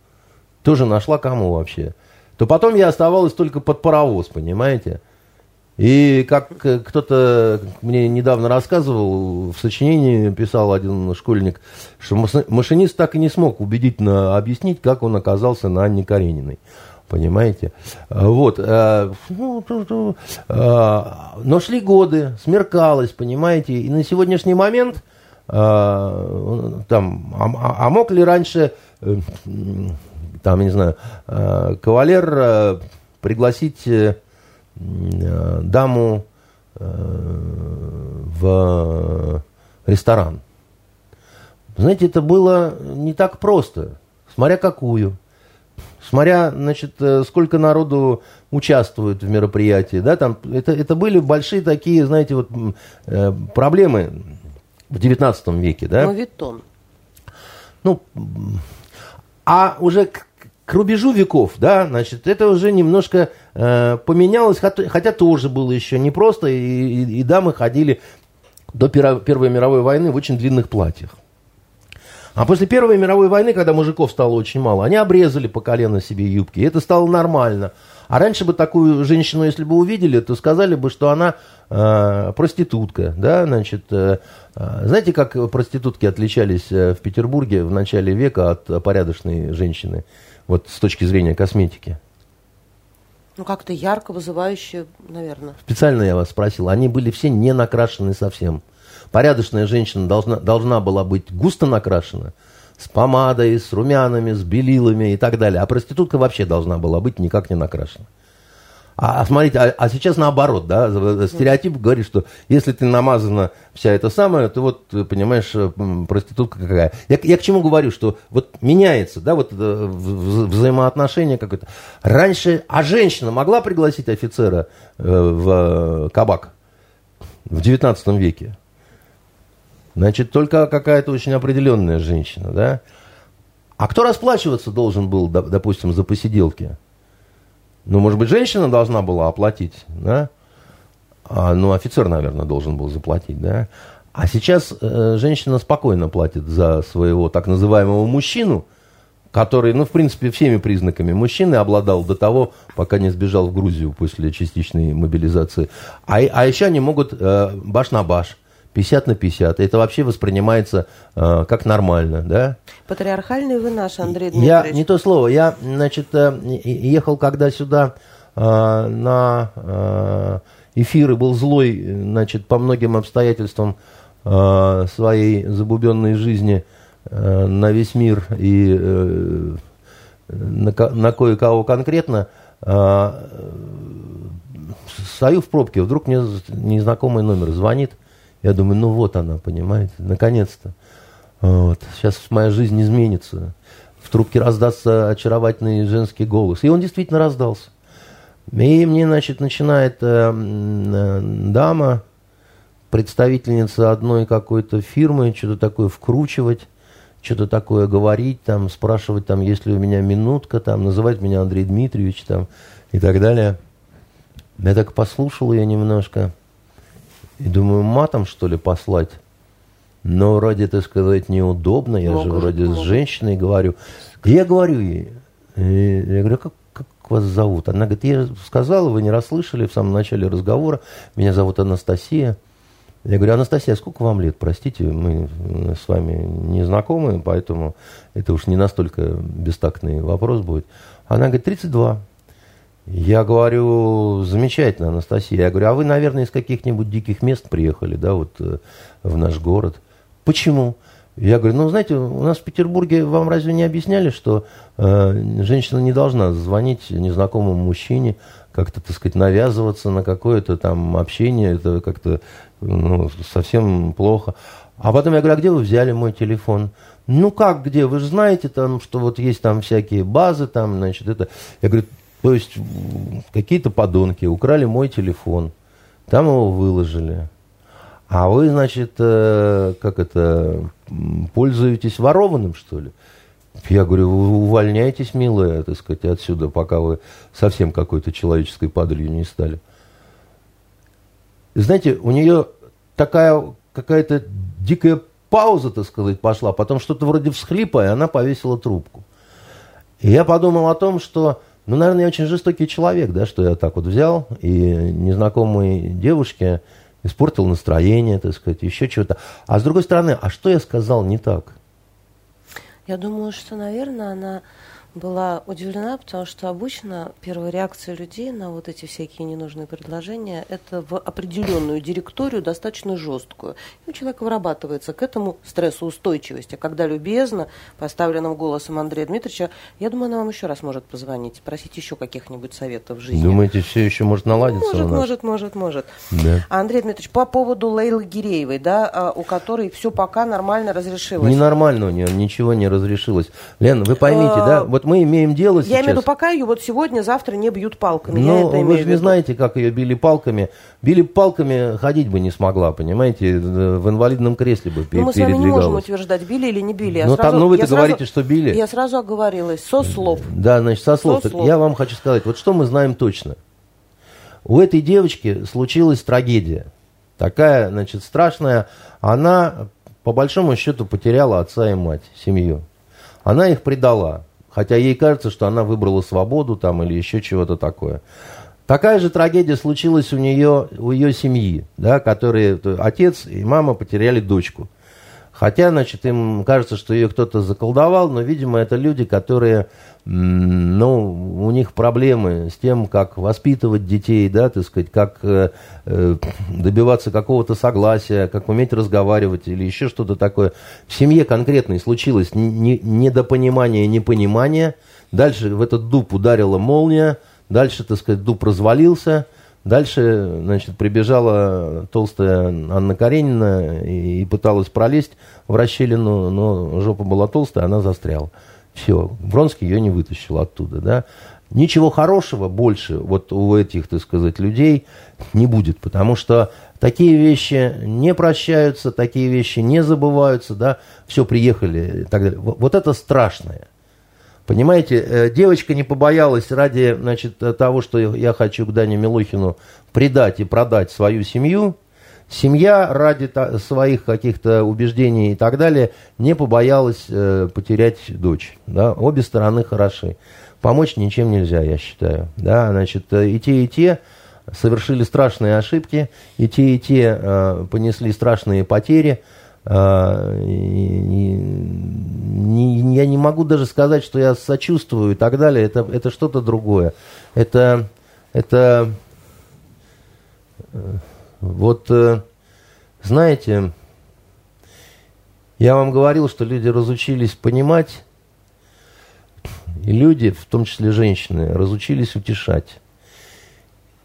тоже нашла кому вообще, то потом я оставалась только под паровоз, понимаете? И как кто-то мне недавно рассказывал, в сочинении писал один школьник, что машинист так и не смог убедительно объяснить, как он оказался на Анне Карениной. Понимаете? Вот. Э, ну, э, но шли годы, смеркалось, понимаете? И на сегодняшний момент э, там, а, а, а мог ли раньше, там, не знаю, э, кавалер э, пригласить э, даму в ресторан? Знаете, это было не так просто, смотря какую смотря, значит, сколько народу участвует в мероприятии, да, там, это, это были большие такие, знаете, вот проблемы в XIX веке, да. Мовитон. Ну, а уже к, к рубежу веков, да, значит, это уже немножко э, поменялось, хотя, хотя тоже было еще непросто, и, и, и дамы ходили до Первой мировой войны в очень длинных платьях. А после Первой мировой войны, когда мужиков стало очень мало, они обрезали по колено себе юбки. И это стало нормально. А раньше бы такую женщину, если бы увидели, то сказали бы, что она э, проститутка. Да? Значит, э, э знаете, как проститутки отличались э, в Петербурге в начале века от порядочной женщины? Вот с точки зрения косметики. Ну, как-то ярко вызывающе, наверное. Специально я вас спросил. Они были все не накрашены совсем. Порядочная женщина должна, должна была быть густо накрашена, с помадой, с румянами, с белилами и так далее. А проститутка вообще должна была быть никак не накрашена. А, а смотрите, а, а сейчас наоборот, да, стереотип говорит, что если ты намазана вся эта самая, то вот, понимаешь, проститутка какая. Я, я к чему говорю, что вот меняется, да, вот вза взаимоотношение какое-то. Раньше, а женщина могла пригласить офицера э, в кабак в 19 веке? Значит, только какая-то очень определенная женщина, да? А кто расплачиваться должен был, допустим, за посиделки? Ну, может быть, женщина должна была оплатить, да? А, ну, офицер, наверное, должен был заплатить, да? А сейчас э, женщина спокойно платит за своего так называемого мужчину, который, ну, в принципе, всеми признаками мужчины обладал до того, пока не сбежал в Грузию после частичной мобилизации. А, а еще они могут э, баш на баш 50 на 50. Это вообще воспринимается э, как нормально, да? Патриархальный вы наш, Андрей Дмитриевич. Я, не то слово, я, значит, э, ехал когда сюда э, на э, эфир и был злой, значит, по многим обстоятельствам э, своей забубенной жизни э, на весь мир и э, на, на кое-кого конкретно, э, стою в пробке, вдруг мне незнакомый номер звонит, я думаю, ну вот она, понимаете, наконец-то. Вот. Сейчас моя жизнь изменится. В трубке раздастся очаровательный женский голос. И он действительно раздался. И мне, значит, начинает э, э, дама, представительница одной какой-то фирмы, что-то такое вкручивать, что-то такое говорить, там, спрашивать, там, есть ли у меня минутка, там, называть меня Андрей Дмитриевич, там, и так далее. Я так послушал ее немножко. И думаю, матом, что ли, послать? Но вроде, так сказать, неудобно. Я много, же вроде много. с женщиной говорю. И я говорю ей, я говорю, как, как вас зовут? Она говорит, я сказала, вы не расслышали в самом начале разговора. Меня зовут Анастасия. Я говорю, Анастасия, сколько вам лет? Простите, мы с вами не знакомы, поэтому это уж не настолько бестактный вопрос будет. Она говорит, 32. Я говорю, замечательно, Анастасия. Я говорю, а вы, наверное, из каких-нибудь диких мест приехали, да, вот э, в наш город. Почему? Я говорю, ну, знаете, у нас в Петербурге вам разве не объясняли, что э, женщина не должна звонить незнакомому мужчине, как-то, так сказать, навязываться на какое-то там общение, это как-то ну, совсем плохо. А потом я говорю, а где вы взяли мой телефон? Ну как где? Вы же знаете, там, что вот есть там всякие базы, там, значит, это. Я говорю, то есть какие-то подонки украли мой телефон, там его выложили. А вы, значит, э, как это, пользуетесь ворованным, что ли? Я говорю, вы увольняйтесь, милая, так сказать, отсюда, пока вы совсем какой-то человеческой падалью не стали. Знаете, у нее такая какая-то дикая пауза, так сказать, пошла, потом что-то вроде всхлипа, и она повесила трубку. И я подумал о том, что ну, наверное, я очень жестокий человек, да, что я так вот взял и незнакомой девушке испортил настроение, так сказать, еще чего-то. А с другой стороны, а что я сказал не так? Я думаю, что, наверное, она была удивлена, потому что обычно первая реакция людей на вот эти всякие ненужные предложения – это в определенную директорию, достаточно жесткую. И у человека вырабатывается к этому стрессоустойчивость. А когда любезно, поставленным голосом Андрея Дмитриевича, я думаю, она вам еще раз может позвонить, спросить еще каких-нибудь советов в жизни. Думаете, все еще может наладиться Может, может, может, может. Да. А, Андрей Дмитриевич, по поводу Лейлы Гиреевой, да, а, у которой все пока нормально разрешилось. Ненормально у нее, ничего не разрешилось. Лена, вы поймите, а, да, вот мы имеем дело я сейчас... Я имею в виду, пока ее вот сегодня, завтра не бьют палками. Ну, вы же не знаете, как ее били палками. Били палками, ходить бы не смогла, понимаете, в инвалидном кресле бы Но мы с вами не можем утверждать, били или не били. ну, там, ну вы-то говорите, что били. Я сразу оговорилась, со слов. Да, значит, со слов. Со слов. Я вам хочу сказать, вот что мы знаем точно. У этой девочки случилась трагедия. Такая, значит, страшная. Она, по большому счету, потеряла отца и мать, семью. Она их предала. Хотя ей кажется, что она выбрала свободу там или еще чего-то такое. Такая же трагедия случилась у нее, у ее семьи, да, которые отец и мама потеряли дочку. Хотя, значит, им кажется, что ее кто-то заколдовал, но, видимо, это люди, которые ну, у них проблемы с тем, как воспитывать детей, да, так сказать, как э, э, добиваться какого-то согласия, как уметь разговаривать или еще что-то такое. В семье конкретной случилось не, недопонимание, непонимание. Дальше в этот дуб ударила молния, дальше, так сказать, дуб развалился. Дальше, значит, прибежала толстая Анна Каренина и, пыталась пролезть в расщелину, но жопа была толстая, она застряла. Все, Вронский ее не вытащил оттуда, да. Ничего хорошего больше вот у этих, так сказать, людей не будет, потому что такие вещи не прощаются, такие вещи не забываются, да, все, приехали и так далее. Вот это страшное. Понимаете, э, девочка не побоялась ради значит, того, что я хочу к Дане Милохину предать и продать свою семью, Семья ради своих каких-то убеждений и так далее не побоялась э, потерять дочь. Да? Обе стороны хороши. Помочь ничем нельзя, я считаю. Да? Значит, э, и те, и те совершили страшные ошибки, и те, и те э, понесли страшные потери. Не, я не могу даже сказать, что я сочувствую и так далее. Это, это что-то другое. Это, это э, вот, э, знаете, я вам говорил, что люди разучились понимать, и люди, в том числе женщины, разучились утешать.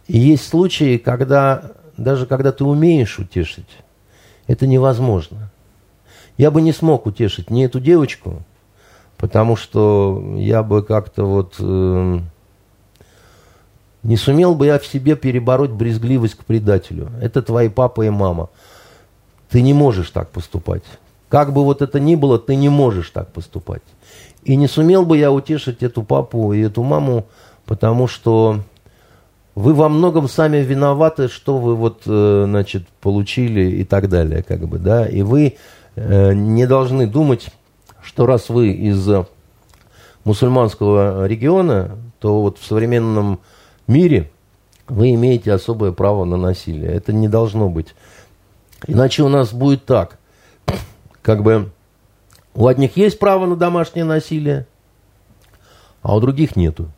И есть случаи, когда, даже когда ты умеешь утешить, это невозможно. Я бы не смог утешить ни эту девочку, потому что я бы как-то вот... Э, не сумел бы я в себе перебороть брезгливость к предателю. Это твои папа и мама. Ты не можешь так поступать. Как бы вот это ни было, ты не можешь так поступать. И не сумел бы я утешить эту папу и эту маму, потому что вы во многом сами виноваты, что вы вот, э, значит, получили и так далее, как бы, да. И вы э, не должны думать, что раз вы из мусульманского региона, то вот в современном мире вы имеете особое право на насилие. Это не должно быть. Иначе у нас будет так. Как бы у одних есть право на домашнее насилие, а у других нету.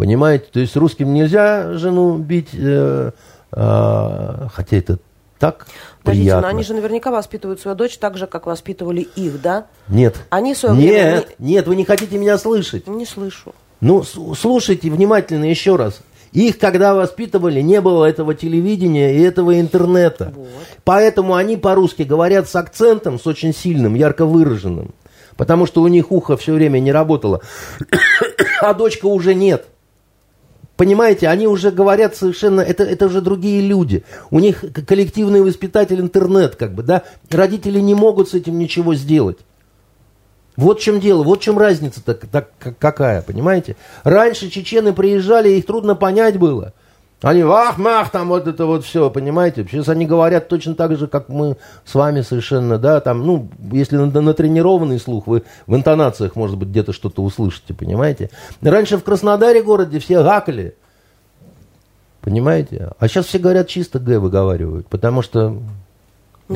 Понимаете? То есть русским нельзя жену бить, э, э, хотя это так Подождите, приятно. но они же наверняка воспитывают свою дочь так же, как воспитывали их, да? Нет. Они свое Нет, время... нет, вы не хотите меня слышать. Не слышу. Ну, слушайте внимательно еще раз. Их, когда воспитывали, не было этого телевидения и этого интернета. Вот. Поэтому они по-русски говорят с акцентом, с очень сильным, ярко выраженным. Потому что у них ухо все время не работало. а дочка уже нет. Понимаете, они уже говорят совершенно, это, это уже другие люди. У них коллективный воспитатель интернет, как бы, да. Родители не могут с этим ничего сделать. Вот в чем дело, вот в чем разница-то так, какая, понимаете? Раньше чечены приезжали, их трудно понять было. Они вах-мах, там вот это вот все, понимаете? Сейчас они говорят точно так же, как мы с вами совершенно, да, там, ну, если натренированный слух, вы в интонациях, может быть, где-то что-то услышите, понимаете? Раньше в Краснодаре городе все гакали, понимаете? А сейчас все говорят чисто Г выговаривают, потому что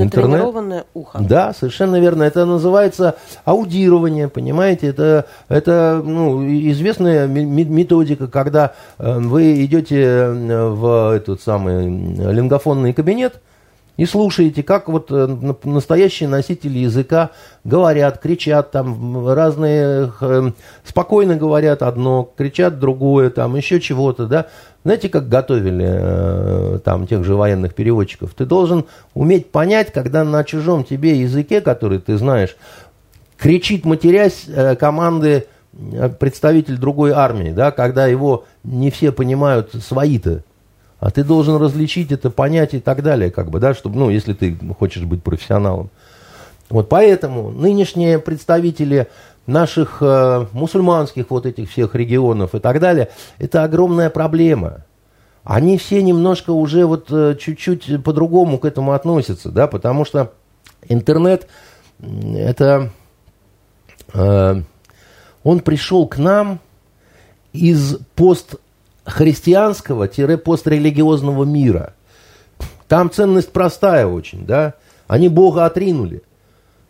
Интернет. ухо. Да, совершенно верно. Это называется аудирование, понимаете? Это, это ну, известная методика, когда э, вы идете э, в этот самый лингофонный кабинет, и слушаете, как вот э, настоящие носители языка говорят, кричат, там разные, спокойно говорят одно, кричат другое, там еще чего-то, да. Знаете, как готовили э, там тех же военных переводчиков? Ты должен уметь понять, когда на чужом тебе языке, который ты знаешь, кричит, матерясь, э, команды э, представитель другой армии, да, когда его не все понимают свои-то. А ты должен различить это, понять и так далее, как бы, да, чтобы, ну, если ты хочешь быть профессионалом. Вот поэтому нынешние представители наших э, мусульманских вот этих всех регионов и так далее, это огромная проблема. Они все немножко уже вот э, чуть-чуть по-другому к этому относятся, да, потому что интернет это э, он пришел к нам из постхристианского-пострелигиозного мира. Там ценность простая очень, да. Они Бога отринули.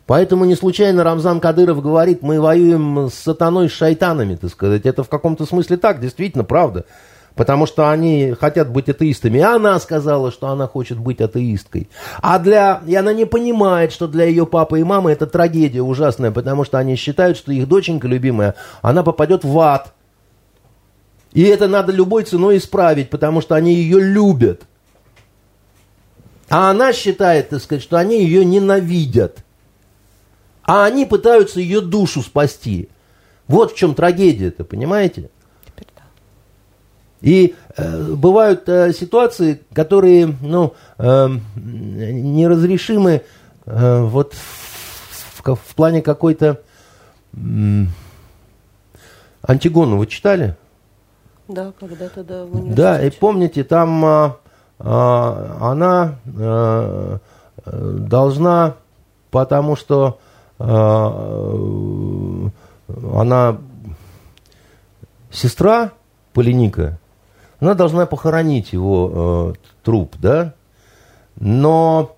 Поэтому не случайно Рамзан Кадыров говорит, мы воюем с сатаной, с шайтанами, так сказать. Это в каком-то смысле так, действительно, правда. Потому что они хотят быть атеистами. И она сказала, что она хочет быть атеисткой. А для... И она не понимает, что для ее папы и мамы это трагедия ужасная, потому что они считают, что их доченька любимая, она попадет в ад. И это надо любой ценой исправить, потому что они ее любят. А она считает, так сказать, что они ее ненавидят а они пытаются ее душу спасти. Вот в чем трагедия-то, понимаете? И э, бывают э, ситуации, которые ну, э, неразрешимы э, вот в, в плане какой-то... Э, Антигону вы читали? Да, когда-то да, в Да, и помните, там а, а, она а, должна, потому что а, она сестра Полиника, она должна похоронить его э, труп, да, но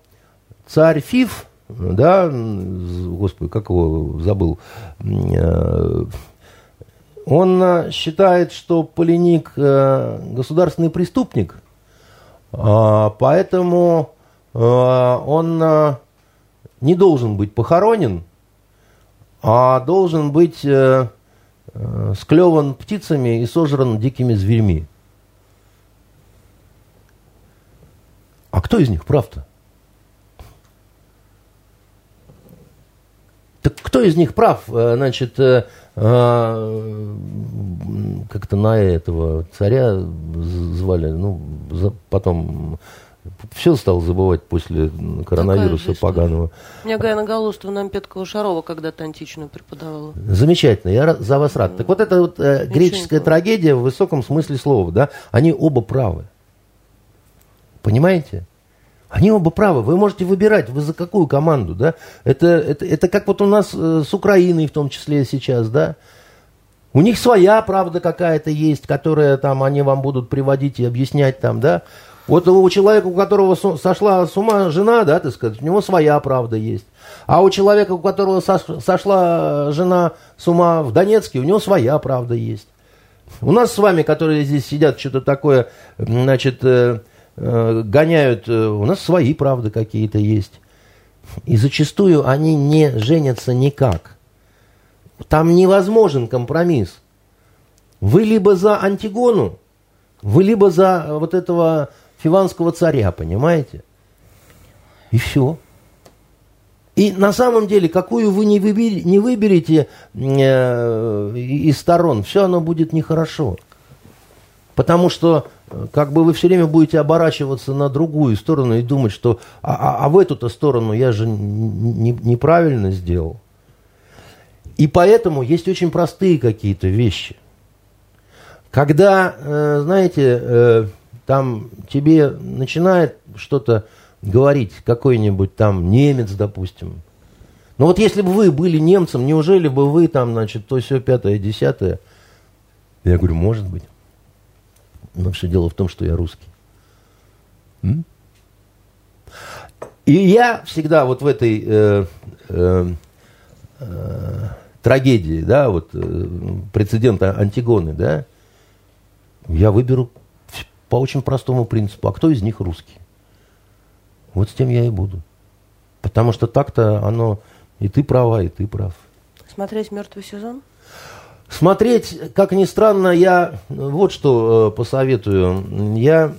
царь Фиф, да, господи, как его забыл, э, он считает, что Полиник э, государственный преступник, э, поэтому э, он не должен быть похоронен, а должен быть э, э, склеван птицами и сожран дикими зверьми. А кто из них прав-то? Так кто из них прав? Э, значит, э, э, как-то на этого царя звали, ну, потом все стал забывать после коронавируса поганого. У меня Гайна Галустова нам Петкова Шарова когда-то античную преподавала. Замечательно, я за вас рад. Так вот это вот э, греческая трагедия в высоком смысле слова, да, они оба правы. Понимаете? Они оба правы. Вы можете выбирать, вы за какую команду, да? Это, это, это как вот у нас э, с Украиной в том числе сейчас, да? У них своя правда какая-то есть, которая там они вам будут приводить и объяснять там, да? Вот у человека, у которого сошла с ума жена, да, так сказать, у него своя правда есть. А у человека, у которого сошла жена с ума в Донецке, у него своя правда есть. У нас с вами, которые здесь сидят, что-то такое, значит, э, гоняют, э, у нас свои правды какие-то есть. И зачастую они не женятся никак. Там невозможен компромисс. Вы либо за Антигону, вы либо за вот этого фиванского царя, понимаете? И все. И на самом деле, какую вы не, выбер, не выберете э, из сторон, все оно будет нехорошо. Потому что э, как бы вы все время будете оборачиваться на другую сторону и думать, что а, а, а в эту-то сторону я же не, неправильно сделал. И поэтому есть очень простые какие-то вещи. Когда, э, знаете, э, там тебе начинает что-то говорить какой-нибудь там немец, допустим. Но вот если бы вы были немцем, неужели бы вы там, значит, то все пятое, десятое? Я говорю, может быть. Но все дело в том, что я русский. М? И я всегда вот в этой э, э, э, трагедии, да, вот э, прецедента Антигоны, да, я выберу по очень простому принципу. А кто из них русский? Вот с тем я и буду. Потому что так-то оно и ты права, и ты прав. Смотреть мертвый сезон? Смотреть, как ни странно, я вот что э, посоветую. Я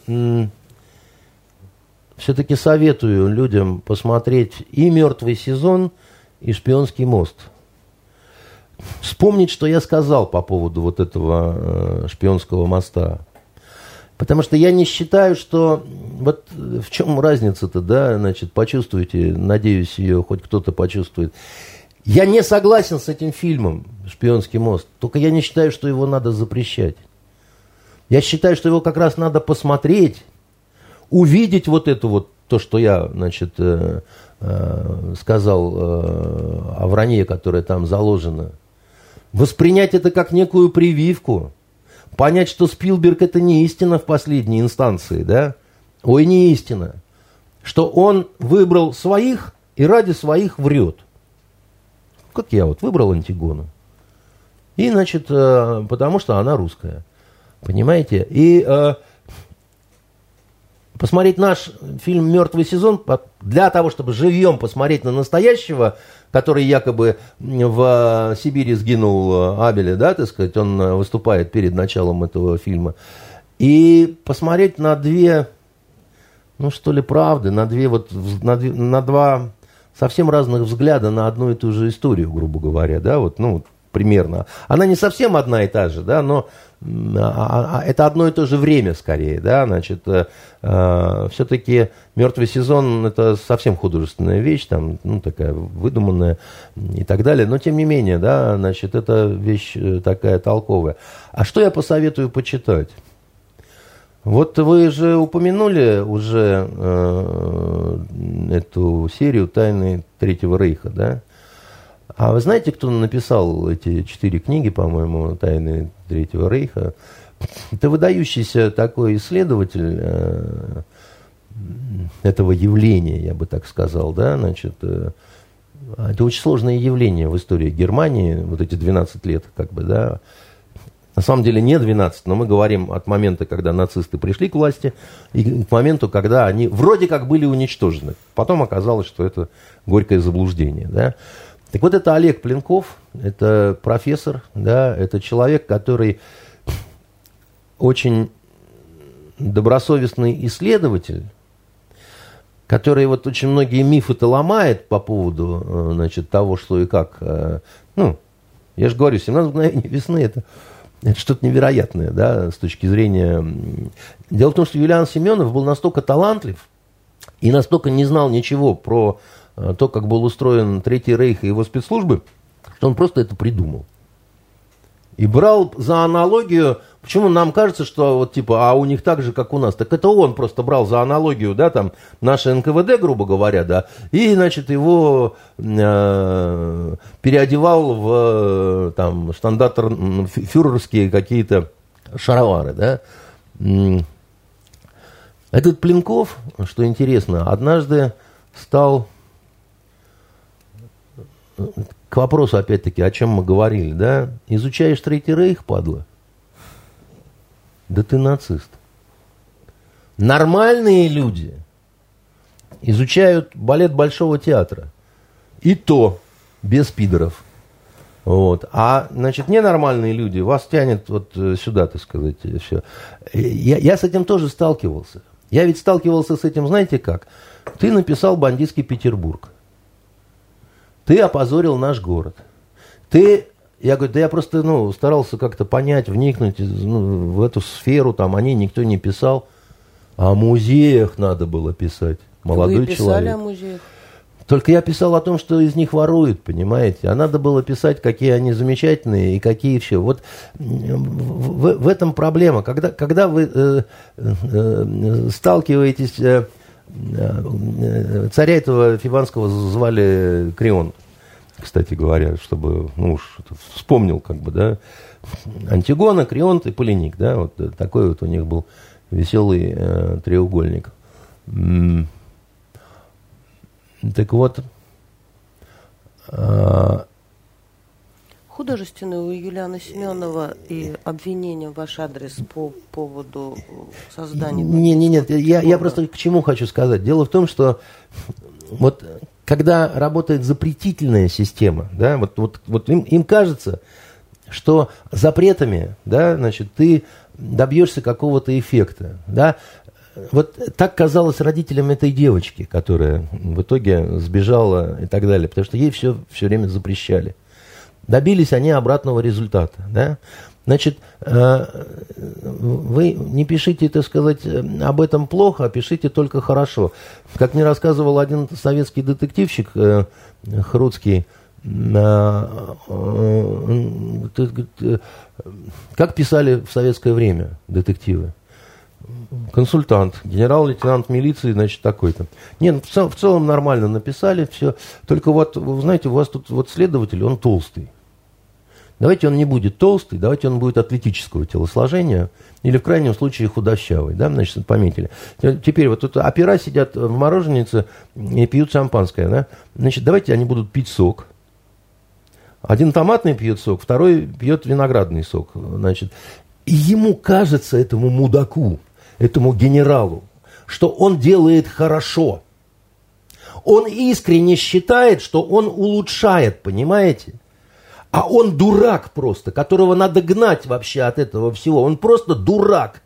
все-таки советую людям посмотреть и «Мертвый сезон», и «Шпионский мост». Вспомнить, что я сказал по поводу вот этого э, шпионского моста. Потому что я не считаю, что... Вот в чем разница-то, да, значит, почувствуйте, надеюсь, ее хоть кто-то почувствует. Я не согласен с этим фильмом «Шпионский мост», только я не считаю, что его надо запрещать. Я считаю, что его как раз надо посмотреть, увидеть вот это вот, то, что я, значит, э, э, сказал э, о вранье, которое там заложено, воспринять это как некую прививку, понять, что Спилберг это не истина в последней инстанции, да? Ой, не истина. Что он выбрал своих и ради своих врет. Как я вот выбрал Антигону. И, значит, э, потому что она русская. Понимаете? И э, посмотреть наш фильм «Мертвый сезон» для того, чтобы живьем посмотреть на настоящего, который якобы в Сибири сгинул э, Абеля, да, так сказать, он э, выступает перед началом этого фильма, и посмотреть на две, ну что ли, правды, на две вот, на, на два совсем разных взгляда на одну и ту же историю, грубо говоря, да, вот, ну, примерно. Она не совсем одна и та же, да, но а, а, а, это одно и то же время скорее, да, значит, э, э, все-таки «Мертвый сезон» это совсем художественная вещь, там, ну, такая выдуманная и так далее, но тем не менее, да, значит, это вещь э, такая толковая. А что я посоветую почитать? Вот вы же упомянули уже э, эту серию «Тайны Третьего Рейха», да? А вы знаете, кто написал эти четыре книги, по-моему, «Тайны Третьего Рейха»? Это выдающийся такой исследователь э, этого явления, я бы так сказал, да, значит, э, это очень сложное явление в истории Германии, вот эти 12 лет, как бы, да, на самом деле не 12, но мы говорим от момента, когда нацисты пришли к власти, и к моменту, когда они вроде как были уничтожены. Потом оказалось, что это горькое заблуждение. Да? Так вот, это Олег Пленков, это профессор, да, это человек, который очень добросовестный исследователь, который вот очень многие мифы-то ломает по поводу, э, значит, того, что и как. Э, ну, я же говорю, 17 мгновений весны это, это что-то невероятное, да, с точки зрения... Дело в том, что Юлиан Семенов был настолько талантлив и настолько не знал ничего про Э, то, как был устроен Третий Рейх и его спецслужбы, что он просто это придумал. И брал за аналогию, почему нам кажется, что вот типа, а у них так же, как у нас. Так это он просто брал за аналогию, да, там, наше НКВД, грубо говоря, да, и, значит, его э, переодевал в, там, стандартер, фюрерские какие-то шаровары, да. Этот Пленков, что интересно, однажды стал к вопросу, опять-таки, о чем мы говорили, да? Изучаешь Третий Рейх, падла? Да ты нацист. Нормальные люди изучают балет Большого театра. И то без пидоров. Вот. А, значит, ненормальные люди, вас тянет вот э, сюда, так сказать, все. Я, я с этим тоже сталкивался. Я ведь сталкивался с этим, знаете как? Ты написал «Бандитский Петербург». Ты опозорил наш город. Ты, я говорю, да я просто, ну, старался как-то понять, вникнуть ну, в эту сферу, там, о ней никто не писал. О музеях надо было писать. Молодой Вы писали человек. о музеях? Только я писал о том, что из них воруют, понимаете? А надо было писать, какие они замечательные и какие все. Вот в, в этом проблема. Когда, когда вы э, э, сталкиваетесь э, Э, царя этого Фиванского звали Крион, кстати говоря, чтобы, ну уж вспомнил, как бы, да, Антигона, Крионт и Полиник, да, вот такой вот у них был веселый э, треугольник. Так вот, э, художественное у Юлианы Семенова и обвинения в ваш адрес по поводу создания... Не, не, нет, я, я просто к чему хочу сказать. Дело в том, что вот когда работает запретительная система, да, вот, вот, вот им, им кажется, что запретами, да, значит, ты добьешься какого-то эффекта, да. Вот так казалось родителям этой девочки, которая в итоге сбежала и так далее, потому что ей все, все время запрещали. Добились они обратного результата, да. Значит, э, вы не пишите, так сказать, об этом плохо, а пишите только хорошо. Как мне рассказывал один советский детективщик, э, Хруцкий, э, как писали в советское время детективы? консультант, генерал-лейтенант милиции, значит, такой-то. Нет, в, цел, в целом нормально написали, все. Только вот, вы знаете, у вас тут вот следователь, он толстый. Давайте он не будет толстый, давайте он будет атлетического телосложения, или в крайнем случае худощавый, да, значит, пометили. Теперь вот тут опера сидят в мороженице и пьют шампанское, да, значит, давайте они будут пить сок. Один томатный пьет сок, второй пьет виноградный сок, значит. И ему кажется, этому мудаку, этому генералу, что он делает хорошо. Он искренне считает, что он улучшает, понимаете? А он дурак просто, которого надо гнать вообще от этого всего. Он просто дурак,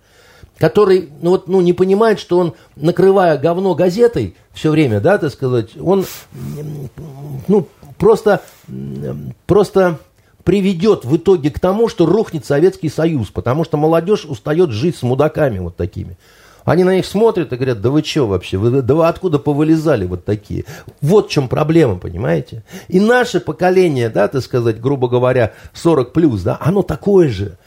который ну, вот, ну, не понимает, что он, накрывая говно газетой все время, да, так сказать, он ну, просто, просто приведет в итоге к тому, что рухнет Советский Союз, потому что молодежь устает жить с мудаками вот такими. Они на них смотрят и говорят, да вы что вообще, вы, да вы откуда повылезали вот такие? Вот в чем проблема, понимаете? И наше поколение, да, так сказать, грубо говоря, 40 плюс, да, оно такое же.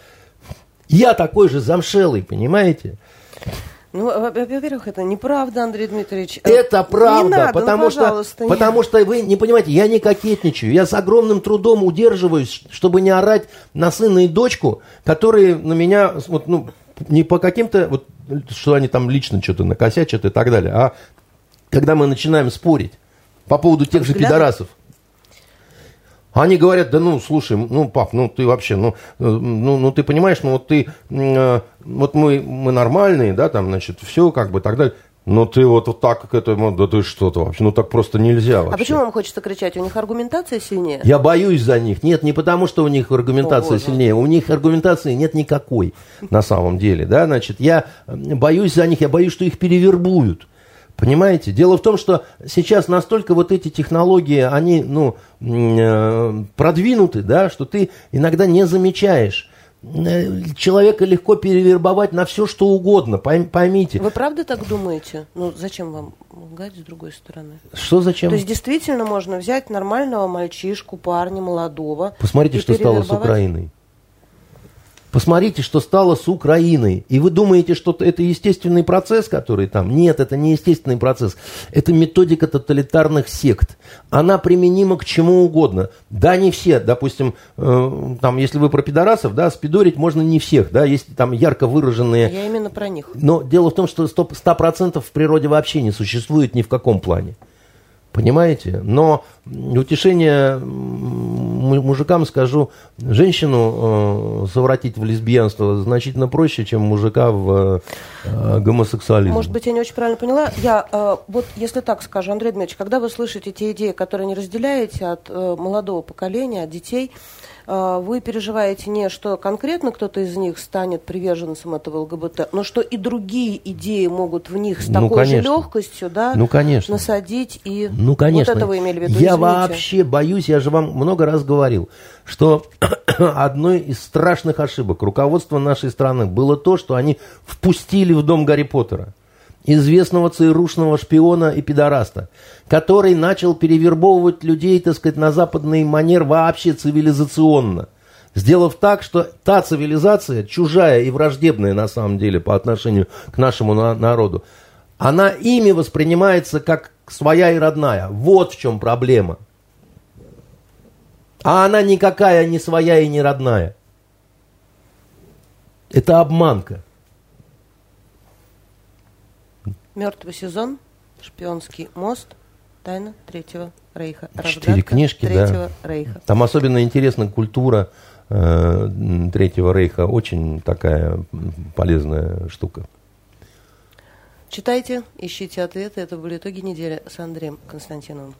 Я такой же замшелый, понимаете? Ну, во-первых, это неправда, Андрей Дмитриевич. Это правда, не надо, потому, ну, что, не... потому что вы не понимаете, я не кокетничаю. Я с огромным трудом удерживаюсь, чтобы не орать на сына и дочку, которые на меня, вот, ну, не по каким-то, вот, что они там лично что-то накосячат и так далее, а когда мы начинаем спорить по поводу тех же пидорасов. Они говорят, да ну, слушай, ну, пап, ну, ты вообще, ну, ну, ну ты понимаешь, ну, вот ты, э, вот мы, мы нормальные, да, там, значит, все, как бы, так далее. Ну ты вот, вот так к этому, да ты что-то вообще, ну так просто нельзя вообще. А почему вам хочется кричать? У них аргументация сильнее? Я боюсь за них. Нет, не потому, что у них аргументация О, сильнее. У них аргументации нет никакой на самом деле, да, значит, я боюсь за них, я боюсь, что их перевербуют. Понимаете? Дело в том, что сейчас настолько вот эти технологии, они, ну, э, продвинуты, да, что ты иногда не замечаешь человека легко перевербовать на все, что угодно, поймите. Вы правда так думаете? Ну, зачем вам лгать с другой стороны? Что зачем? То есть, действительно можно взять нормального мальчишку, парня, молодого. Посмотрите, что стало с Украиной. Посмотрите, что стало с Украиной. И вы думаете, что это естественный процесс, который там? Нет, это не естественный процесс. Это методика тоталитарных сект. Она применима к чему угодно. Да, не все. Допустим, э, там, если вы про пидорасов, да, спидорить можно не всех. Да, есть там ярко выраженные... Я именно про них. Но дело в том, что 100%, 100 в природе вообще не существует ни в каком плане. Понимаете? Но утешение мужикам скажу, женщину э, совратить в лесбиянство значительно проще, чем мужика в э, гомосексуализм. Может быть, я не очень правильно поняла. Я э, вот, если так скажу, Андрей Дмитриевич, когда вы слышите те идеи, которые не разделяете от э, молодого поколения, от детей, вы переживаете не, что конкретно кто-то из них станет приверженцем этого ЛГБТ, но что и другие идеи могут в них с ну, такой конечно. же легкостью да, ну, конечно. насадить. И ну, конечно. вот это вы имели в виду, Я извините. вообще боюсь, я же вам много раз говорил, что одной из страшных ошибок руководства нашей страны было то, что они впустили в дом Гарри Поттера известного ЦРУшного шпиона и пидораста, который начал перевербовывать людей, так сказать, на западный манер вообще цивилизационно. Сделав так, что та цивилизация, чужая и враждебная на самом деле по отношению к нашему на народу, она ими воспринимается как своя и родная. Вот в чем проблема. А она никакая не своя и не родная. Это обманка. Мертвый сезон, шпионский мост. Тайна Третьего Рейха. Четыре книжки, Третьего да. Рейха. Там особенно интересна культура э, Третьего Рейха. Очень такая полезная штука. Читайте, ищите ответы. Это были итоги недели с Андреем Константиновым.